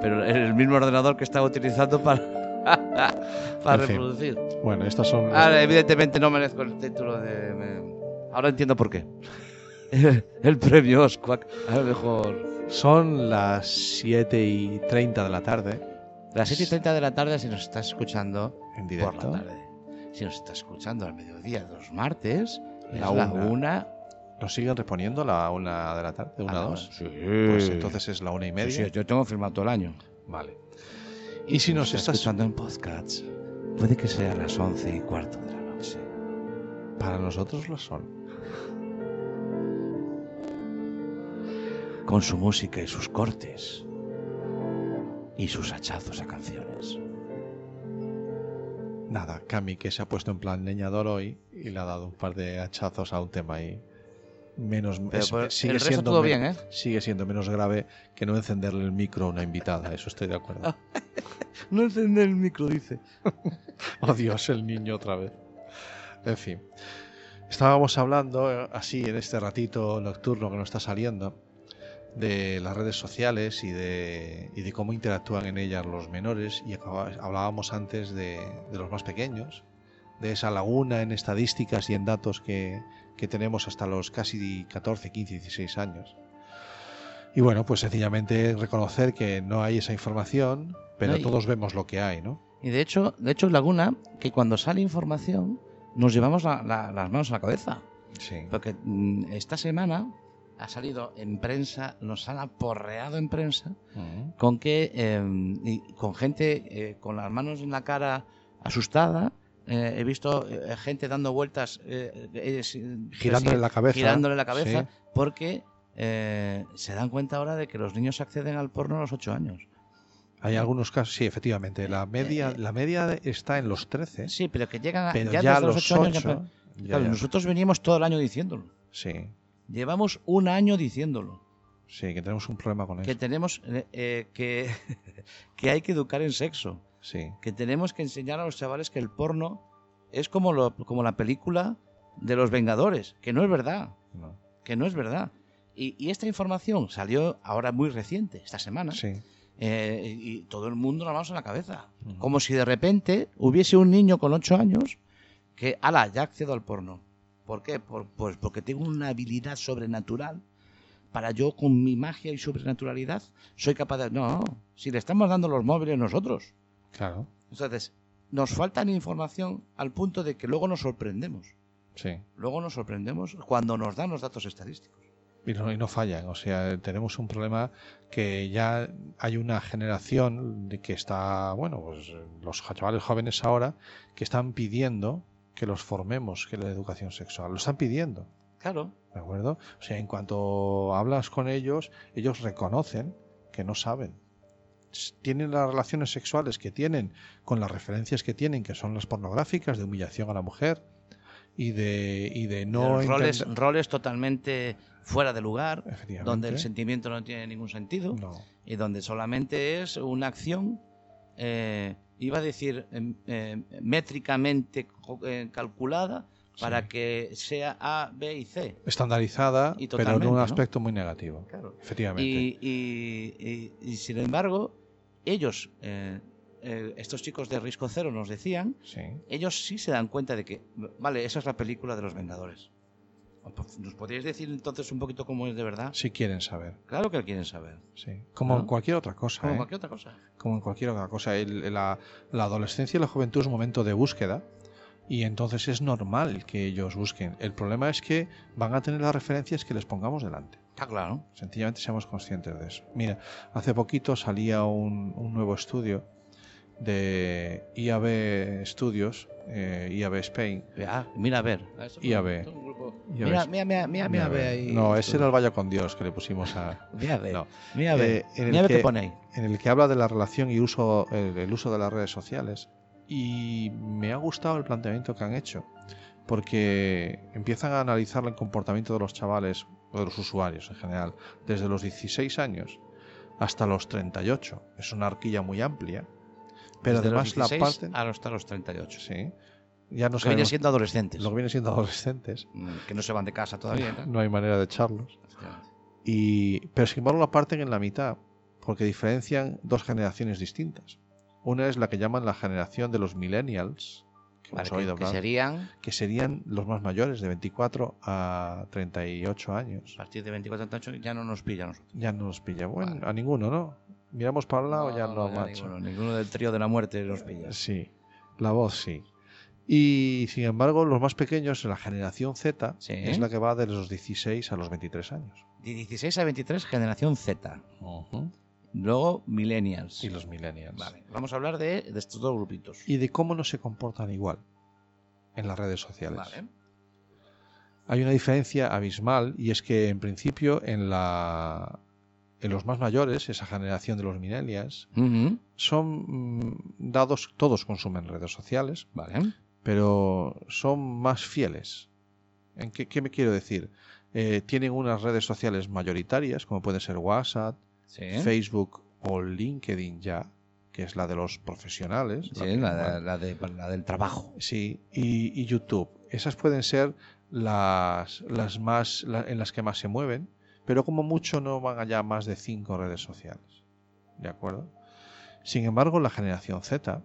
pero es el mismo ordenador que estaba utilizando para, para En fin. reproducir. Bueno, estas son... Ahora, evidentemente no merezco el título de... me- Ahora entiendo por qué. el premio Oscar, a lo mejor... Son las 7 y 30 de la tarde Las 7 y 30 de la tarde si nos estás escuchando en por directo. la tarde. Si nos estás escuchando al mediodía de los martes, es La la una. una. ¿Nos siguen respondiendo a la una de la tarde? ¿De una a a la dos? Sí. Pues entonces es la una y Sí, media. sí, yo tengo firmado todo el año. Vale. Y si nos estás... escuchando en podcasts, puede que sea las 11 y cuarto de la noche. Para nosotros lo son. Con su música y sus cortes. Y sus hachazos a canciones. Nada, Cami que se ha puesto en plan leñador hoy y le ha dado un par de hachazos a un tema ahí. Menos, es- por- sigue siendo todo bien, ¿eh? Sigue siendo menos grave que no encenderle el micro a una invitada, eso estoy de acuerdo. No encender el micro, dice. Oh Dios, el niño otra vez. En fin. Estábamos hablando eh, así en este ratito nocturno que nos está saliendo de las redes sociales y de, y de cómo interactúan en ellas los menores y hablábamos antes de, de los más pequeños, de esa laguna en estadísticas y en datos que, que tenemos hasta los casi 14, 15, 16 años. Y bueno, pues sencillamente reconocer que no hay esa información, pero No, y- todos vemos lo que hay, ¿no? Y de hecho, de hecho, Laguna, que cuando sale información, nos llevamos la- la- las manos a la cabeza. Sí. Porque mm, esta semana ha salido en prensa, nos han aporreado en prensa con que eh, y con gente eh, con las manos en la cara asustada. eh, he visto eh, gente dando vueltas, eh, eh, Girándole la cabeza. girándole la cabeza, Sí. porque se dan cuenta ahora de que los niños acceden al porno a los 8 años. Hay algunos casos, sí, efectivamente. La media, la media está en los 13, Sí, pero que llegan a, pero ya, ya, desde los los 8 años. 8. ya- ya- claro, ya- nosotros venimos todo el año diciéndolo. sí, Llevamos un año diciéndolo. sí, que tenemos un problema con Que eso. tenemos eh, eh, que, que hay que educar en sexo. Sí, que tenemos que enseñar a los chavales que el porno es como, lo, como la película de los Vengadores, que no es verdad, no, que no es verdad. Y, y esta información salió ahora muy reciente, esta semana, sí. eh, y todo el mundo la mano en la cabeza. Como si de repente hubiese un niño con 8 años que, ala, ya accedo al porno. ¿Por qué? Por- pues porque tengo una habilidad sobrenatural para yo con mi magia y sobrenaturalidad soy capaz de... No, si le estamos dando los móviles nosotros. Claro, Entonces, nos faltan información al punto de que luego nos sorprendemos. sí. Luego nos sorprendemos cuando nos dan los datos estadísticos. Y no, y no fallan. O sea, tenemos un problema que ya hay una generación de que está, bueno, pues los chavales jóvenes ahora que están pidiendo que los formemos, que la educación sexual. Lo están pidiendo. Claro. ¿De acuerdo? O sea, en cuanto hablas con ellos, ellos reconocen que no saben. Tienen las relaciones sexuales que tienen con las referencias que tienen, que son las pornográficas, de humillación a la mujer y de, y de no roles, entender- roles totalmente fuera de lugar, donde el sentimiento no tiene ningún sentido No. y donde solamente es una acción, eh, iba a decir, em, eh, métricamente calculada para Sí. que sea A, B y C. Estandarizada, Y pero en un ¿no? aspecto muy negativo. Claro. Efectivamente. Y, y- y- y, sin embargo, ellos, eh, eh, estos chicos de Risco Cero nos decían, Sí. ellos sí se dan cuenta de que, vale, esa es la película de los Vengadores. ¿Nos podríais decir entonces un poquito cómo es de verdad? Si quieren saber. Claro que quieren saber. Sí. Como en ¿No? cualquier otra cosa. Como ¿eh? cualquier otra cosa. como en cualquier otra cosa. El- la, la adolescencia y la juventud es un momento de búsqueda y entonces es normal que ellos busquen. El problema es que van a tener las referencias que les pongamos delante. Está claro. Sencillamente seamos conscientes de eso. Mira, hace poquito salía un, un nuevo estudio de IAB Studios, eh, IAB Spain. Ah, mira a ver. IAB. Mira, mira, mira, mira, mira, ahí. No, ese era el Vaya con Dios que le pusimos a... Mira a ver. No. Mira a ver. Eh, en el mira a ver que- qué pone ahí. en el que habla de la relación y uso, el, el uso de las redes sociales. Y me ha gustado el planteamiento que han hecho, porque empiezan a analizar el comportamiento de los chavales, o de los usuarios en general, desde los 16 años hasta los 38. Es una horquilla muy amplia, pero Desde los además la 16 parte... a los- hasta los 38. Sí, ya no Los que vienen siendo adolescentes. lo que vienen siendo adolescentes. Mm, Que no se van de casa todavía. ¿no? No hay manera de echarlos. Y, pero sin embargo la parten en la mitad, porque diferencian dos generaciones distintas. Una es la que llaman la generación de los millennials, que Vale, que, serían que serían los más mayores, de 24 a 38 años. a partir de 24 a 38 ya no nos pillan. nosotros. Ya no nos pilla. Bueno, Vale. a ninguno, ¿no? Miramos para el lado, ya no, ya macho. ninguno, ninguno del trío de la muerte nos pilla. Sí, la voz sí. Y sin embargo, los más pequeños, la generación Z, Sí. es la que va de los 16 a los 23 años. De 16 a 23, generación Z. Luego, millennials. Y los millennials. Vale, vamos a hablar de, de estos dos grupitos. y de cómo no se comportan igual en las redes sociales. Vale. Hay una diferencia abismal y es que en principio en la en los más mayores, esa generación de los millennials, son mm, dados, todos consumen redes sociales, Vale. pero son más fieles. ¿En qué, qué me quiero decir? Eh, tienen unas redes sociales mayoritarias, como pueden ser WhatsApp, Sí. Facebook o LinkedIn ya, que es la de los profesionales. la Sí, la, de- la de- la del trabajo. Sí, y, y YouTube. Esas pueden ser las, las más en las que más se mueven, pero como mucho no van allá más de cinco redes sociales. ¿De acuerdo? Sin embargo, la generación Z,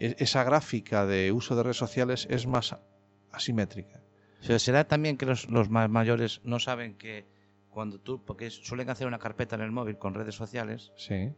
e- esa gráfica de uso de redes sociales es más asimétrica. ¿Será también que los, los más mayores no saben que cuando tú, porque suelen hacer una carpeta en el móvil con redes sociales, Sí,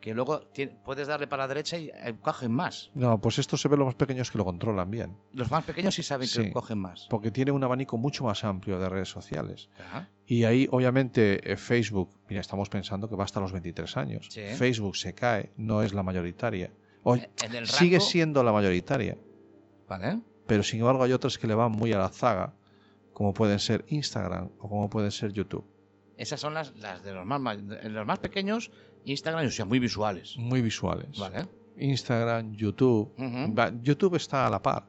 que luego puedes darle para la derecha y eh, cogen más. No, pues esto se ve los más pequeños que lo controlan bien. Los más pequeños sí saben Sí. que cogen más. Porque tiene un abanico mucho más amplio de redes sociales. Ajá. Y ahí, obviamente, eh, Facebook, mira, estamos pensando que va hasta los 23 años. Sí. Facebook se cae, no es la mayoritaria. O En el sigue siendo la mayoritaria, Vale. pero sin embargo hay otras que le van muy a la zaga, como pueden ser Instagram o como pueden ser YouTube. Esas son las, las de los más, ma- de los más pequeños, Instagram, o sea, muy visuales. Muy visuales. Vale. Instagram, YouTube. YouTube está a la par.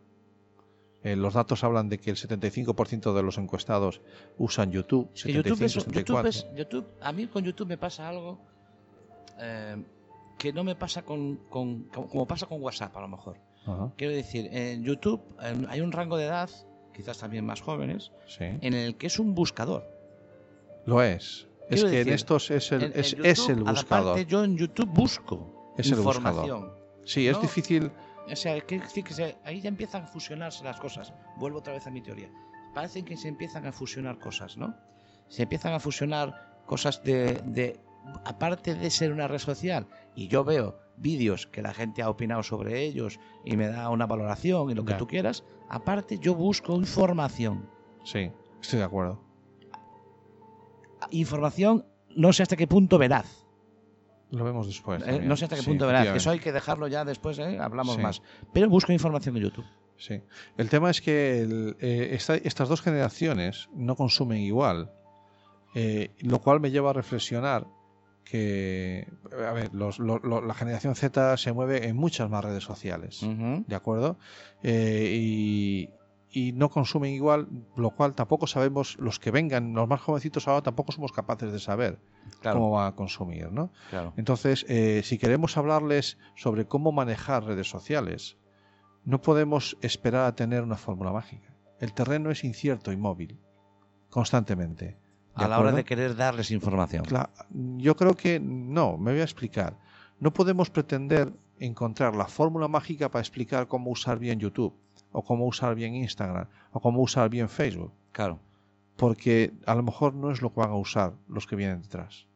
Eh, los datos hablan de que el 75% de los encuestados usan YouTube. Es que YouTube, es, 75, YouTube 74. es- YouTube- a mí con YouTube me pasa algo eh, que no me pasa con, con- como pasa con WhatsApp a lo mejor. Quiero decir, en YouTube eh, hay un rango de edad, quizás también más jóvenes, sí. en el que es un buscador. Lo es. Es que en estos es el, En- en es, YouTube, es el buscador. parte, yo en YouTube busco Es el información. Sí, es difícil. O sea, que se- ahí ya empiezan a fusionarse las cosas. Vuelvo otra vez a mi teoría. Parece que se empiezan a fusionar cosas, ¿no? Se empiezan a fusionar cosas de, de- Aparte de ser una red social, y yo veo vídeos que la gente ha opinado sobre ellos y me da una valoración y lo que Ya. tú quieras, aparte yo busco información. Sí, estoy de acuerdo. Información, no sé hasta qué punto veraz. Lo vemos después. ¿eh? No sé hasta qué Sí, punto veraz. Eso hay que dejarlo ya después, ¿eh? hablamos Sí. más. Pero busco información en YouTube. Sí. El tema es que el, eh, esta- estas dos generaciones no consumen igual, lo cual me lleva a reflexionar que, a ver, los- la generación Z se mueve en muchas más redes sociales. ¿de acuerdo? Eh, y, y no consumen igual, lo cual tampoco sabemos, los que vengan, los más jovencitos ahora tampoco somos capaces de saber Claro, cómo van a consumir, ¿no? claro. Entonces, eh, si queremos hablarles sobre cómo manejar redes sociales, no podemos esperar a tener una fórmula mágica. El terreno es incierto y móvil, constantemente. ¿de A la hora de querer darles información. Yo creo que no, me voy a explicar. No podemos pretender encontrar la fórmula mágica para explicar cómo usar bien YouTube, o cómo usar bien Instagram, o cómo usar bien Facebook, Claro. porque a lo mejor no es lo que van a usar los que vienen detrás.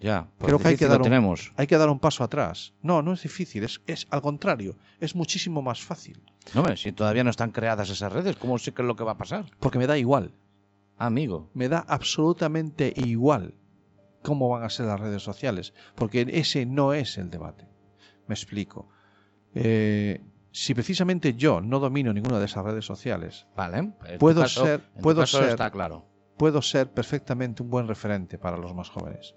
Ya. pues Creo que hay que dar un- tenemos. Hay que dar un paso atrás. No, no es difícil, es, es al contrario, es muchísimo más fácil. No, hombre, si todavía no están creadas esas redes, ¿cómo sé qué es lo que va a pasar? Porque me da igual, Amigo. me da absolutamente igual cómo van a ser las redes sociales, porque ese no es el debate. Me explico. Eh, si precisamente yo no domino ninguna de esas redes sociales, Vale. Puedo caso- ser- puedo ser- Está claro. puedo ser perfectamente un buen referente para los más jóvenes.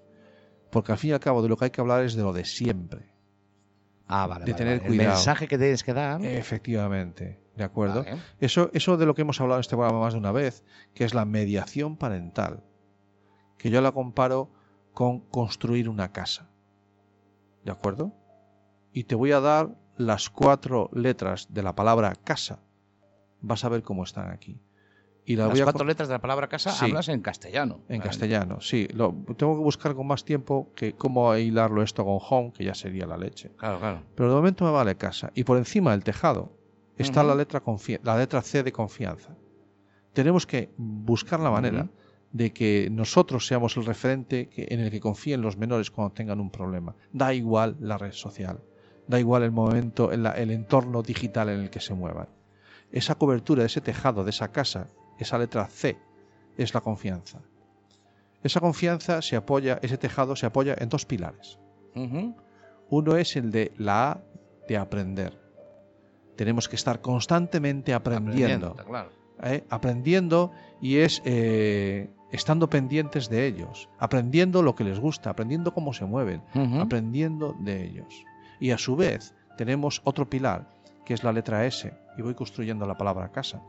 Porque al fin y al cabo de lo que hay que hablar es de lo de siempre. Ah, vale. de vale, tener vale. cuidado. El mensaje que tienes que dar. Efectivamente, ¿de acuerdo? Vale. Eso, eso de lo que hemos hablado en este programa más de una vez, que es la mediación parental, que yo la comparo con construir una casa. ¿De acuerdo? Y te voy a dar las cuatro letras de la palabra casa. Vas a ver cómo están aquí. Y las Las voy a cuatro letras de la palabra casa Sí. hablas en castellano. en castellano, sí. Lo, tengo que buscar con más tiempo que cómo hilarlo esto con home, que ya sería la leche. Claro, claro. Pero de momento me vale casa. Y por encima del tejado está la, letra la letra C de confianza. Tenemos que buscar la manera de que nosotros seamos el referente que- en el que confíen los menores cuando tengan un problema. Da igual la red social, da igual el momento, el, el entorno digital en el que se muevan. Esa cobertura de ese tejado, de esa casa, esa letra C, es la confianza. Esa confianza se apoya, ese tejado se apoya en dos pilares. Uno es el de la A de aprender. Tenemos que estar constantemente aprendiendo. claro. ¿eh? Aprendiendo y es eh, estando pendientes de ellos. Aprendiendo lo que les gusta, aprendiendo cómo se mueven, aprendiendo de ellos. Y a su vez tenemos otro pilar, que es la letra S, y voy construyendo la palabra casa,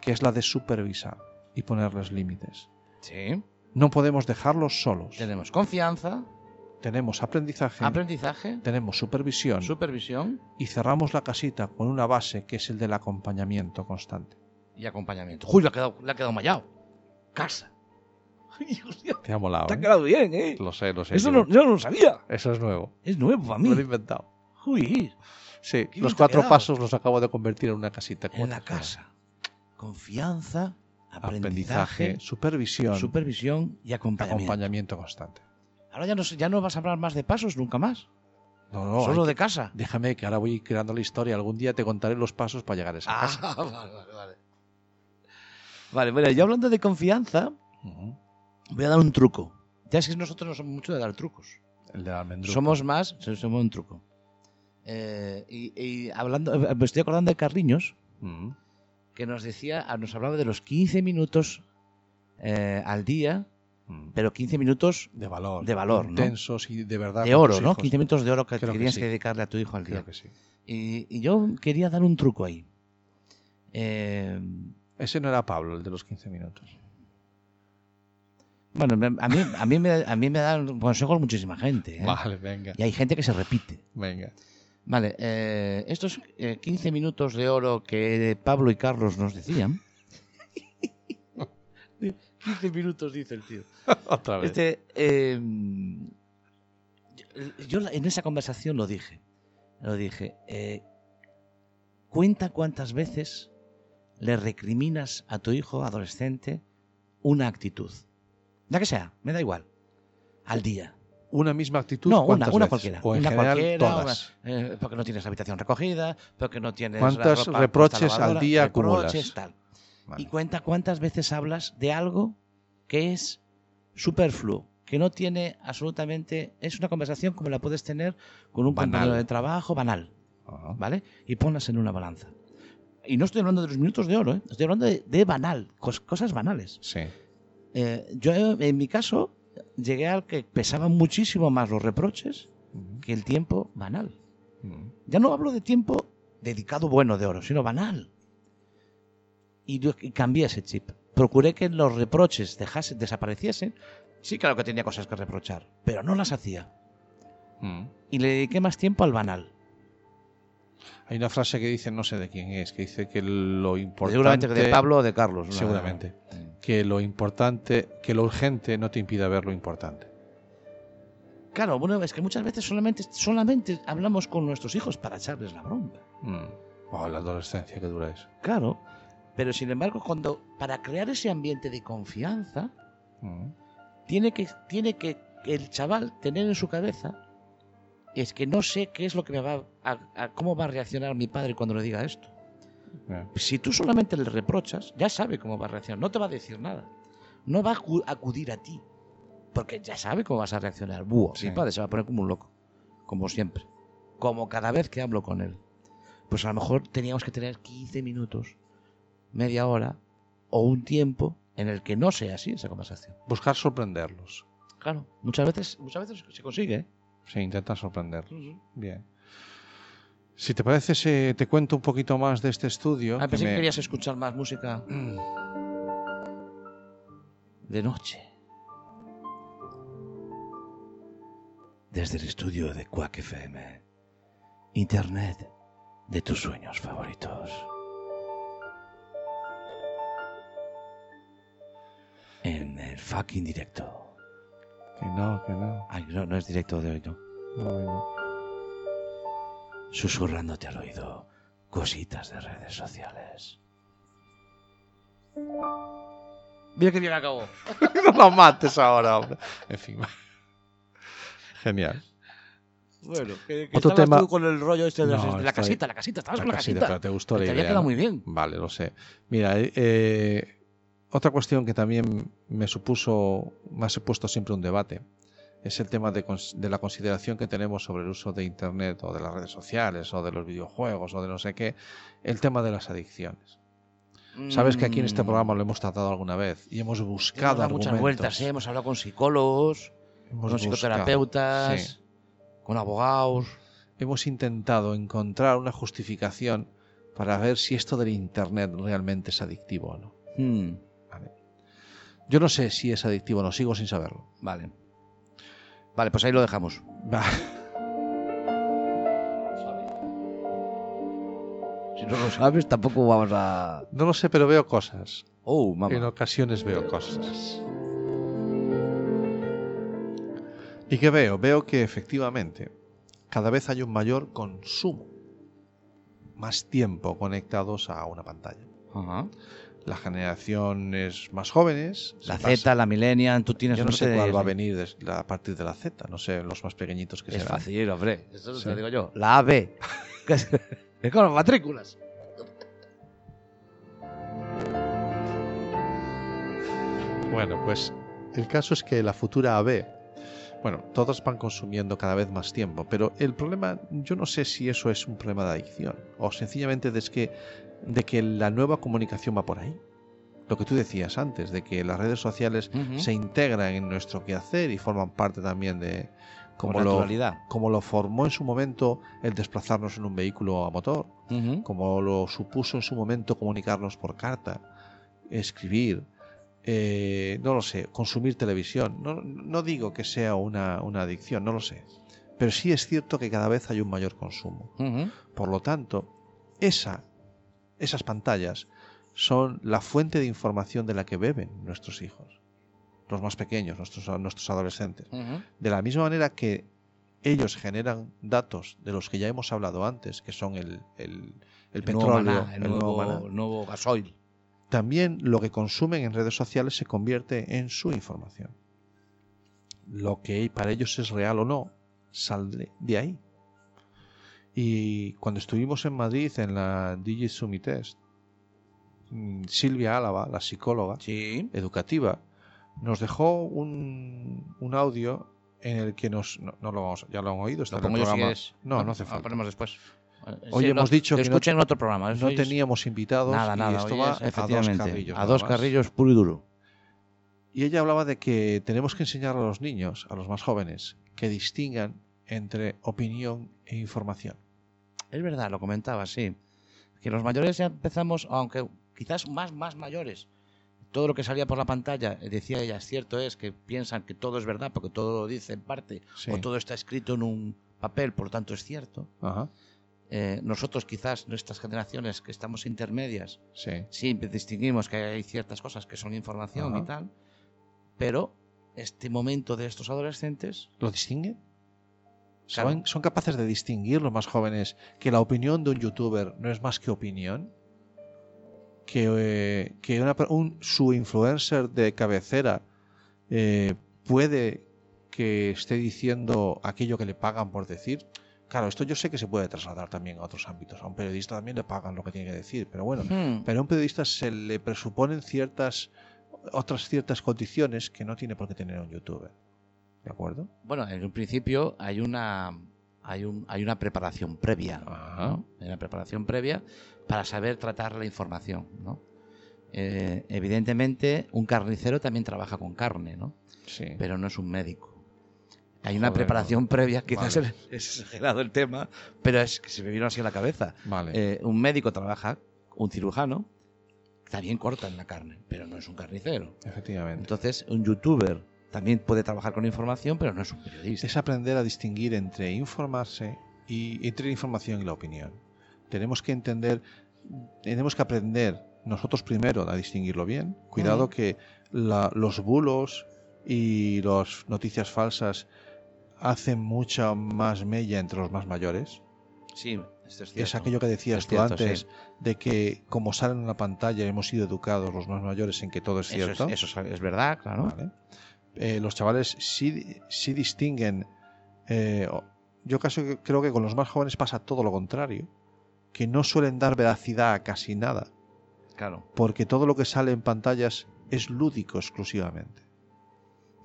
que es la de supervisar y ponerles límites. Sí. No podemos dejarlos solos. Tenemos confianza, Tenemos aprendizaje, aprendizaje, tenemos supervisión supervisión y cerramos la casita con una base que es el del acompañamiento constante. y acompañamiento. Uy, le ha quedado, le ha quedado mallado. Casa. Hostia, Te ha molado. te ha ¿eh? quedado bien, ¿eh? Lo sé, lo sé. Eso yo. no, yo no lo sabía. Eso es nuevo. Es nuevo para Me lo he mí. inventado. Uy, Sí, los cuatro pasos los acabo de convertir en una casita. en la casa. Confianza, Aprendizaje, aprendizaje, supervisión, supervisión y acompañamiento. acompañamiento constante. Ahora ya no, ya no vas a hablar más de pasos nunca más. No, no, Solo hay de casa. Déjame que ahora voy creando la historia. Algún día te contaré los pasos para llegar a esa casa. Ah, vale, vale, vale. Vale, mira, yo hablando de confianza. Voy a dar un truco. Ya es que nosotros no somos mucho de dar trucos. El de. Somos más, so- somos un truco. Eh, y, y hablando, me estoy acordando de Carriños, Ujú. que nos decía, nos hablaba de los 15 minutos eh, al día, Ujú. pero 15 minutos De valor. de valor, ¿no? Intensos y de verdad. de oro, ¿no? hijos. 15 minutos de oro que Creo que tenías sí. que dedicarle a tu hijo al día. Creo que sí. Y, y yo quería dar un truco ahí. Eh, Ese no era Pablo, el de los 15 minutos. Bueno, me- a mí, a mí, me, a mí me dan consejos muchísima gente. ¿eh? Vale, venga. Y hay gente que se repite. Venga. Vale, eh, estos eh, 15 minutos de oro que Pablo y Carlos nos decían. 15 minutos, dice el tío. Otra vez. Este, eh, yo en esa conversación lo dije. Lo dije. eh, cuenta cuántas veces le recriminas a tu hijo adolescente una actitud. Ya que sea, me da igual. Al día. Una misma actitud. No, una, ¿cuántas una veces? cualquiera. O en una general, cualquiera, todas. una- eh, porque no tienes la habitación recogida, porque no tienes. la ¿Cuántos ropa reproches la al día reproches, acumulas? tal. Vale. Y cuenta cuántas veces hablas de algo que es superfluo, que no tiene absolutamente. Es una conversación como la puedes tener con un Banal. compañero de trabajo banal, Ajá. ¿vale? Y ponlas en una balanza. Y no estoy hablando de los minutos de oro, ¿eh? estoy hablando de, de banal, cos- cosas banales. Sí. Eh, yo, en mi caso, llegué al que pesaban muchísimo más los reproches que el tiempo banal. Ya no hablo de tiempo dedicado bueno de oro, sino banal. Y yo y cambié ese chip. Procuré que los reproches dejasen, desapareciesen. Sí, claro que tenía cosas que reprochar, pero no las hacía. Y le dediqué más tiempo al banal. Hay una frase que dice, no sé de quién es, que dice que lo importante. Seguramente que de Pablo o de Carlos. una- Seguramente. Que lo importante, que lo urgente no te impida ver lo importante. Claro, bueno, es que muchas veces solamente, solamente hablamos con nuestros hijos para echarles la bronca. Mm. Oh, la adolescencia que dura eso. Claro. Pero sin embargo, cuando para crear ese ambiente de confianza, Mm. tiene que, tiene que el chaval tener en su cabeza es que no sé qué es lo que me va a, a- cómo va a reaccionar mi padre cuando le diga esto. Si tú solamente le reprochas, ya sabe cómo va a reaccionar, no te va a decir nada. No va a acu- acudir a ti, porque ya sabe cómo vas a reaccionar. Buah, Sí. Mi padre se va a poner como un loco, como siempre, como cada vez que hablo con él. Pues a lo mejor teníamos que tener 15 minutos, media hora o un tiempo en el que no sea así esa conversación. Buscar sorprenderlos. Claro, muchas veces, muchas veces se consigue. ¿eh? Se intenta sorprenderlos. Bien. Si te parece, se- te cuento un poquito más de este estudio. Ah, que pensé que me- querías escuchar más música de noche. Desde el estudio de Quack FM. Internet de tus sueños favoritos. En el fucking directo. Que no, que no. Ay, no, no es directo de hoy, ¿no? No, no. Susurrándote al oído cositas de redes sociales. Mira que bien acabó. no lo mates ahora, hombre. En fin. Genial. Bueno, que, Otro estabas tema- tú con el rollo este de, las- No, de la estoy- casita, la casita, estabas La con la casita, casita. pero te gustó la te idea. había quedado ¿no? muy bien. Vale, lo sé. Mira, eh, eh, otra cuestión que también me supuso, me ha supuesto siempre un debate, es el tema de, de la consideración que tenemos sobre el uso de Internet o de las redes sociales o de los videojuegos o de no sé qué, el tema de las adicciones. Sabes que aquí en este Mm. programa lo hemos tratado alguna vez y hemos Hemos buscado dado muchas vueltas, ¿eh? hemos hablado con psicólogos, Hemos con psicoterapeutas, Sí. con abogados. Hemos intentado encontrar una justificación para ver si esto del Internet realmente es adictivo o no. Vale. Yo no sé si es adictivo o no, sigo sin saberlo. vale. Vale, pues ahí lo dejamos. Si no lo sabes, tampoco vamos a. No lo sé, pero veo cosas. Oh, mamá. En ocasiones veo cosas. ¿Y qué veo? Veo que efectivamente cada vez hay un mayor consumo. Más tiempo conectados a una pantalla. Ajá. Las generaciones más jóvenes. La Z, la Millennial, tú tienes Yo no sé norte cuál de- va a venir a partir de la Z, no sé, los más pequeñitos que Es serán. fácil, hombre. Eso Sí. te lo digo yo. La AB. Es es con las matrículas. Bueno, pues el caso es que la futura AB, bueno, todas van consumiendo cada vez más tiempo, pero el problema, yo no sé si eso es un problema de adicción o sencillamente de que, de que la nueva comunicación va por ahí. Lo que tú decías antes, de que las redes sociales se integran en nuestro quehacer y forman parte también de como lo, como lo formó en su momento el desplazarnos en un vehículo a motor, como lo supuso en su momento comunicarnos por carta, escribir, eh, no lo sé, consumir televisión. No, no digo que sea una, una adicción, no lo sé. Pero sí es cierto que cada vez hay un mayor consumo. Por lo tanto, esa, esas pantallas son la fuente de información de la que beben nuestros hijos, los más pequeños, nuestros, nuestros adolescentes. De la misma manera que ellos generan datos de los que ya hemos hablado antes, que son el, el- petróleo, maná, nuevo el nuevo gasoil. También lo que consumen en redes sociales se convierte en su información. Lo que para ellos es real o no, sale de ahí. Y cuando estuvimos en Madrid en la Digi Test, mm, Silvia Álava, la psicóloga, Sí. educativa, nos dejó un, un audio en el que nos... No, no lo vamos, ya lo han oído, está Lo en el si programa. no, no hace Lo falta. ponemos después. Hoy hemos dicho que no- otro programa. No Hoy es- teníamos invitados nada, nada. y esto va es, a dos carrillos. a dos carrillos puro y duro. Y ella hablaba de que tenemos que enseñar a los niños, a los más jóvenes, que distingan entre opinión e información. Es verdad, lo comentaba, sí. Que los mayores ya empezamos, aunque quizás más, más mayores, todo lo que salía por la pantalla, eh, decía ella, es cierto es que piensan que todo es verdad porque todo lo dice en parte Sí. o todo está escrito en un papel, por lo tanto es cierto. Ajá, Eh, nosotros quizás, nuestras generaciones que estamos intermedias, sí. sí distinguimos que hay ciertas cosas que son información y tal, pero este momento de estos adolescentes, ¿Lo distinguen? Claro. ¿Saben- ¿Son capaces de distinguir los más jóvenes que la opinión de un youtuber no es más que opinión? Que, eh, que una un, su influencer de cabecera eh, puede que esté diciendo aquello que le pagan por decir. Claro, esto yo sé que se puede trasladar también a otros ámbitos. A un periodista también le pagan lo que tiene que decir, pero bueno, hmm, pero a un periodista se le presuponen ciertas otras ciertas condiciones que no tiene por qué tener un youtuber. ¿De acuerdo? bueno, en un principio hay una, hay un, hay una preparación previa. ¿no? Hay una preparación previa para saber tratar la información. ¿no? Eh, evidentemente, un carnicero también trabaja con carne, ¿no? Sí. pero no es un médico. Hay una Joder, preparación previa, quizás Vale. es exagerado el tema, pero es que se me vino así a la cabeza. Vale. Eh, un médico trabaja, un cirujano, también cortan la carne, pero no es un carnicero. Efectivamente. Entonces, un youtuber también puede trabajar con información, pero no es un periodista. es aprender a distinguir entre informarse y entre la información y la opinión. Tenemos que entender, tenemos que aprender nosotros primero a distinguirlo bien. Cuidado que la- los bulos y las noticias falsas hacen mucha más mella entre los más mayores. Sí, esto es Es cierto. aquello que decías Es tú cierto, antes, sí. de que como salen en la pantalla hemos sido educados los más mayores en que todo es Eso cierto. es, eso es- es verdad, claro. Vale. Eh, los chavales sí, sí distinguen. eh, yo casi creo que con los más jóvenes pasa todo lo contrario. Que no suelen dar veracidad a casi nada. claro. Porque todo lo que sale en pantallas es lúdico exclusivamente.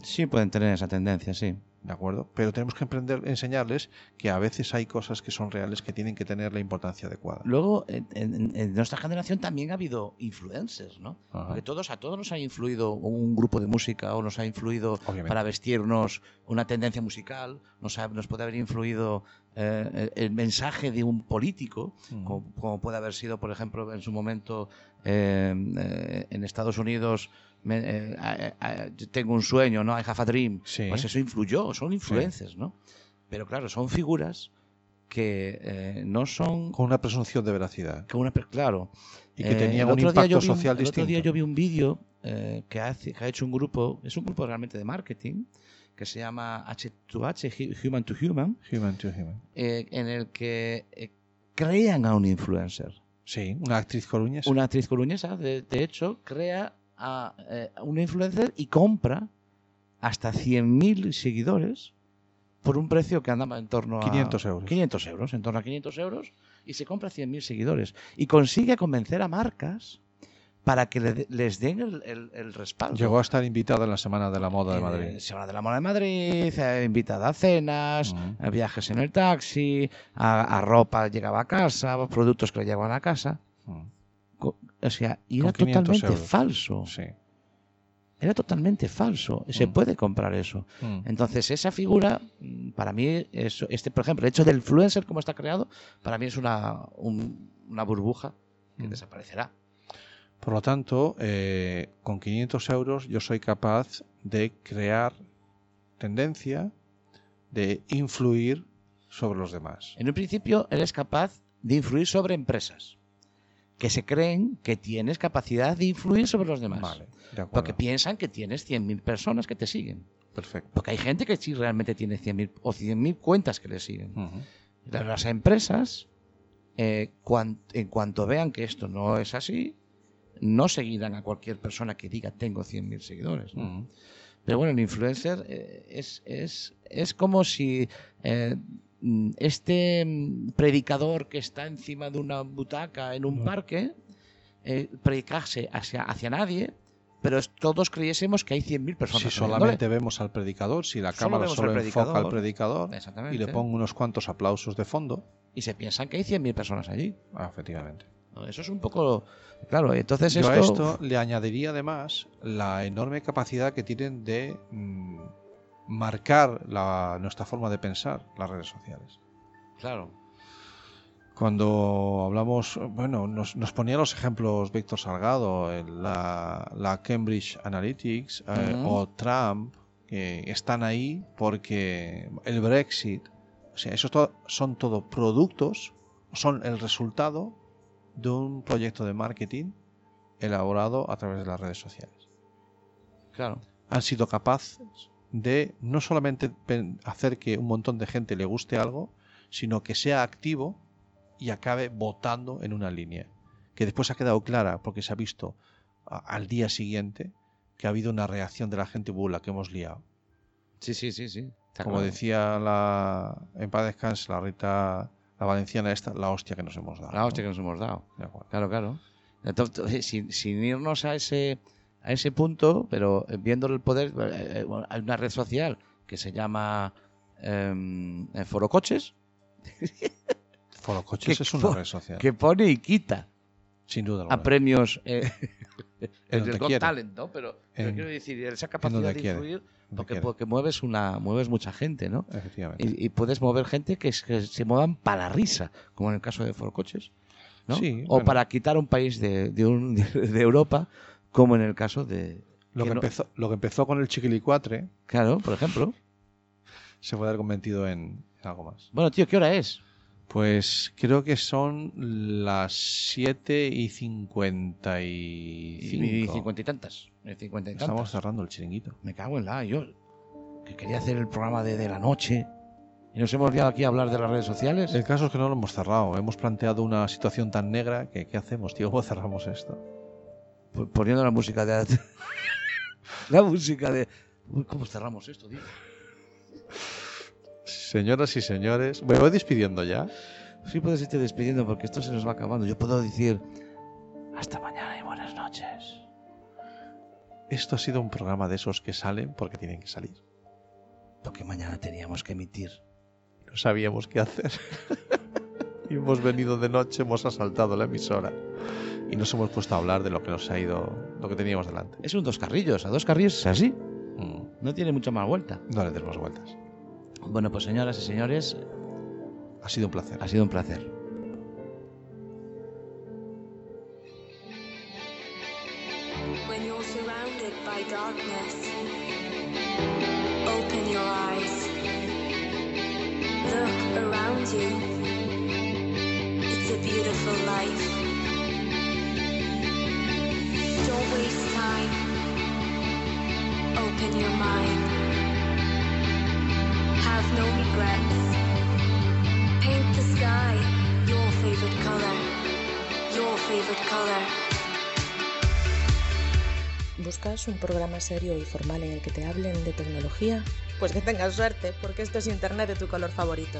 Sí, pueden tener esa tendencia, sí. ¿De acuerdo? Pero tenemos que aprender, enseñarles que a veces hay cosas que son reales que tienen que tener la importancia adecuada. Luego, en, en- en nuestra generación también ha habido influencers, ¿no? Ajá. Porque todos, a todos nos ha influido un grupo de música o nos ha influido Obviamente. para vestirnos una tendencia musical, nos, ha- nos puede haber influido eh, el mensaje de un político, como, como puede haber sido, por ejemplo, en su momento eh, eh, en Estados Unidos, me- eh, eh, eh, tengo un sueño, ¿no? I have a dream. Sí. Pues eso influyó, son influencers, ¿no? Pero claro, son figuras que eh, no son Con una presunción de veracidad. que una, claro. Y que Eh, tenían el un impacto vi un- social El otro día distinto. yo vi un vídeo eh, que, hace- que ha hecho un grupo, es un grupo realmente de marketing, que se llama H2H, Hu- Human to Human, Human to human. eh, en el que eh, crean a un influencer. Sí, una actriz coruñesa. Una actriz coruñesa, de, de hecho, crea a, eh, una influencer y compra hasta 100.000 seguidores por un precio que andaba en torno a 500 euros. 500 euros, en torno a 500 euros, y se compra 100.000 seguidores. Y consigue convencer a marcas para que le- les den el, el- el respaldo. Llegó a estar invitada en la Semana de la Moda de Eh, Madrid. Se habla de la Moda de Madrid, eh, invitada a cenas, a viajes en el taxi, a, a ropa llegaba a casa, productos que le llevaban a casa. O sea, y era 500 totalmente euros. falso. Sí. Era totalmente falso. Se Mm. puede comprar eso. Mm. Entonces, esa figura, mm, para mí, es, este, por ejemplo, el hecho del influencer como está creado, para mí es una, un- una burbuja que Mm. desaparecerá. Por lo tanto, eh, con 500 euros yo soy capaz de crear tendencia, de influir sobre los demás. En un principio, eres capaz de influir sobre empresas que se creen que tienes capacidad de influir sobre los demás. Vale, de. Porque piensan que tienes 100.000 personas que te siguen. Perfecto. Porque hay gente que sí realmente tiene 100.000 o 100.000 cuentas que le siguen. Las- Las empresas, eh, cuan- en cuanto vean que esto no es así, no seguirán a cualquier persona que diga tengo 100.000 seguidores. ¿no? Ujú. Pero bueno, el influencer eh, es, es, es como si eh, este mm, predicador que está encima de una butaca en un Mm. parque eh, predicase hacia, hacia nadie, pero todos creyésemos que hay 100.000 personas. Si solamente vemos al predicador, si la Solo cámara solo al enfoca al predicador. y le pongo unos cuantos aplausos de fondo, Y se piensan que hay 100.000 personas allí. ah, efectivamente. Eso es un poco... Claro, entonces Yo esto... a esto le añadiría además la enorme capacidad que tienen de mm, marcar la- nuestra forma de pensar las redes sociales. Claro. Cuando hablamos, bueno, nos, nos ponía los ejemplos Víctor Salgado, la, la Cambridge Analytics eh, o Trump, que están ahí porque el Brexit, o sea, esos to- son todo productos, son el resultado de un proyecto de marketing elaborado a través de las redes sociales. Claro. Han sido capaces de no solamente hacer que un montón de gente le guste algo, sino que sea activo y acabe votando en una línea. Que después ha quedado clara porque se ha visto a- al día siguiente que ha habido una reacción de la gente bula que hemos liado. Sí, sí, sí, sí. Está Como claro. decía la en paz descanse la Rita la valenciana esta, la hostia que nos hemos dado. La hostia que ¿no? nos hemos dado. De acuerdo. Claro, claro. Entonces, sin, sin irnos a ese, a ese punto, pero viendo el poder, eh, eh, hay una red social que se llama em, eh, Foro Coches, Foro Coches que es una red social. que pone y quita Sin duda. a premios eh, En el Got. Talent, ¿no? Pero, pero En- quiero decir, esa capacidad de influir, porque, porque mueves una mueves mucha gente, ¿no? Efectivamente. Y, y puedes mover gente que, que se muevan para la risa, como en el caso de Foro Coches, ¿no? Sí, o bueno. para quitar un país de, de, un- de Europa, como en el caso de... Lo que, que no- empezó, lo que empezó con el chiquilicuatre Claro, por ejemplo. se puede haber convertido en, en algo más. Bueno, tío, ¿qué hora es? Pues creo que son las 7 y 55. Y cincuenta y tantas. cincuenta y tantas. Estamos cerrando el chiringuito. Me cago en la. Yo que quería hacer el programa de, de la noche y nos hemos liado aquí a hablar de las redes sociales. El caso es que no lo hemos cerrado. Hemos planteado una situación tan negra que ¿qué hacemos, tío? ¿Cómo cerramos esto? Poniendo la música de. la música de. Uy, ¿Cómo cerramos esto, tío? Señoras y señores, me voy despidiendo ya. Sí, puedes irte despidiendo porque esto se nos va acabando. Yo puedo decir. Hasta mañana y buenas noches. Esto ha sido un programa de esos que salen porque tienen que salir. Porque mañana teníamos que emitir. No sabíamos qué hacer. y hemos venido de noche, hemos asaltado la emisora. Y nos hemos puesto a hablar de lo que nos ha ido, lo que teníamos delante. Es un dos carrillos. A dos carrillos es así. Mm, No tiene mucha más vuelta. No le más vueltas. Bueno, pues señoras y señores, Ha sido un placer. ha sido un placer. When you're surrounded by darkness, open your eyes. Look around you. It's a beautiful life. Don't waste time. Open your mind. Have no regrets. Paint the sky your favorite color. Your favorite color. ¿Buscas un programa serio y formal en el que te hablen de tecnología? Pues que tengas suerte, porque esto es Internet de tu color favorito.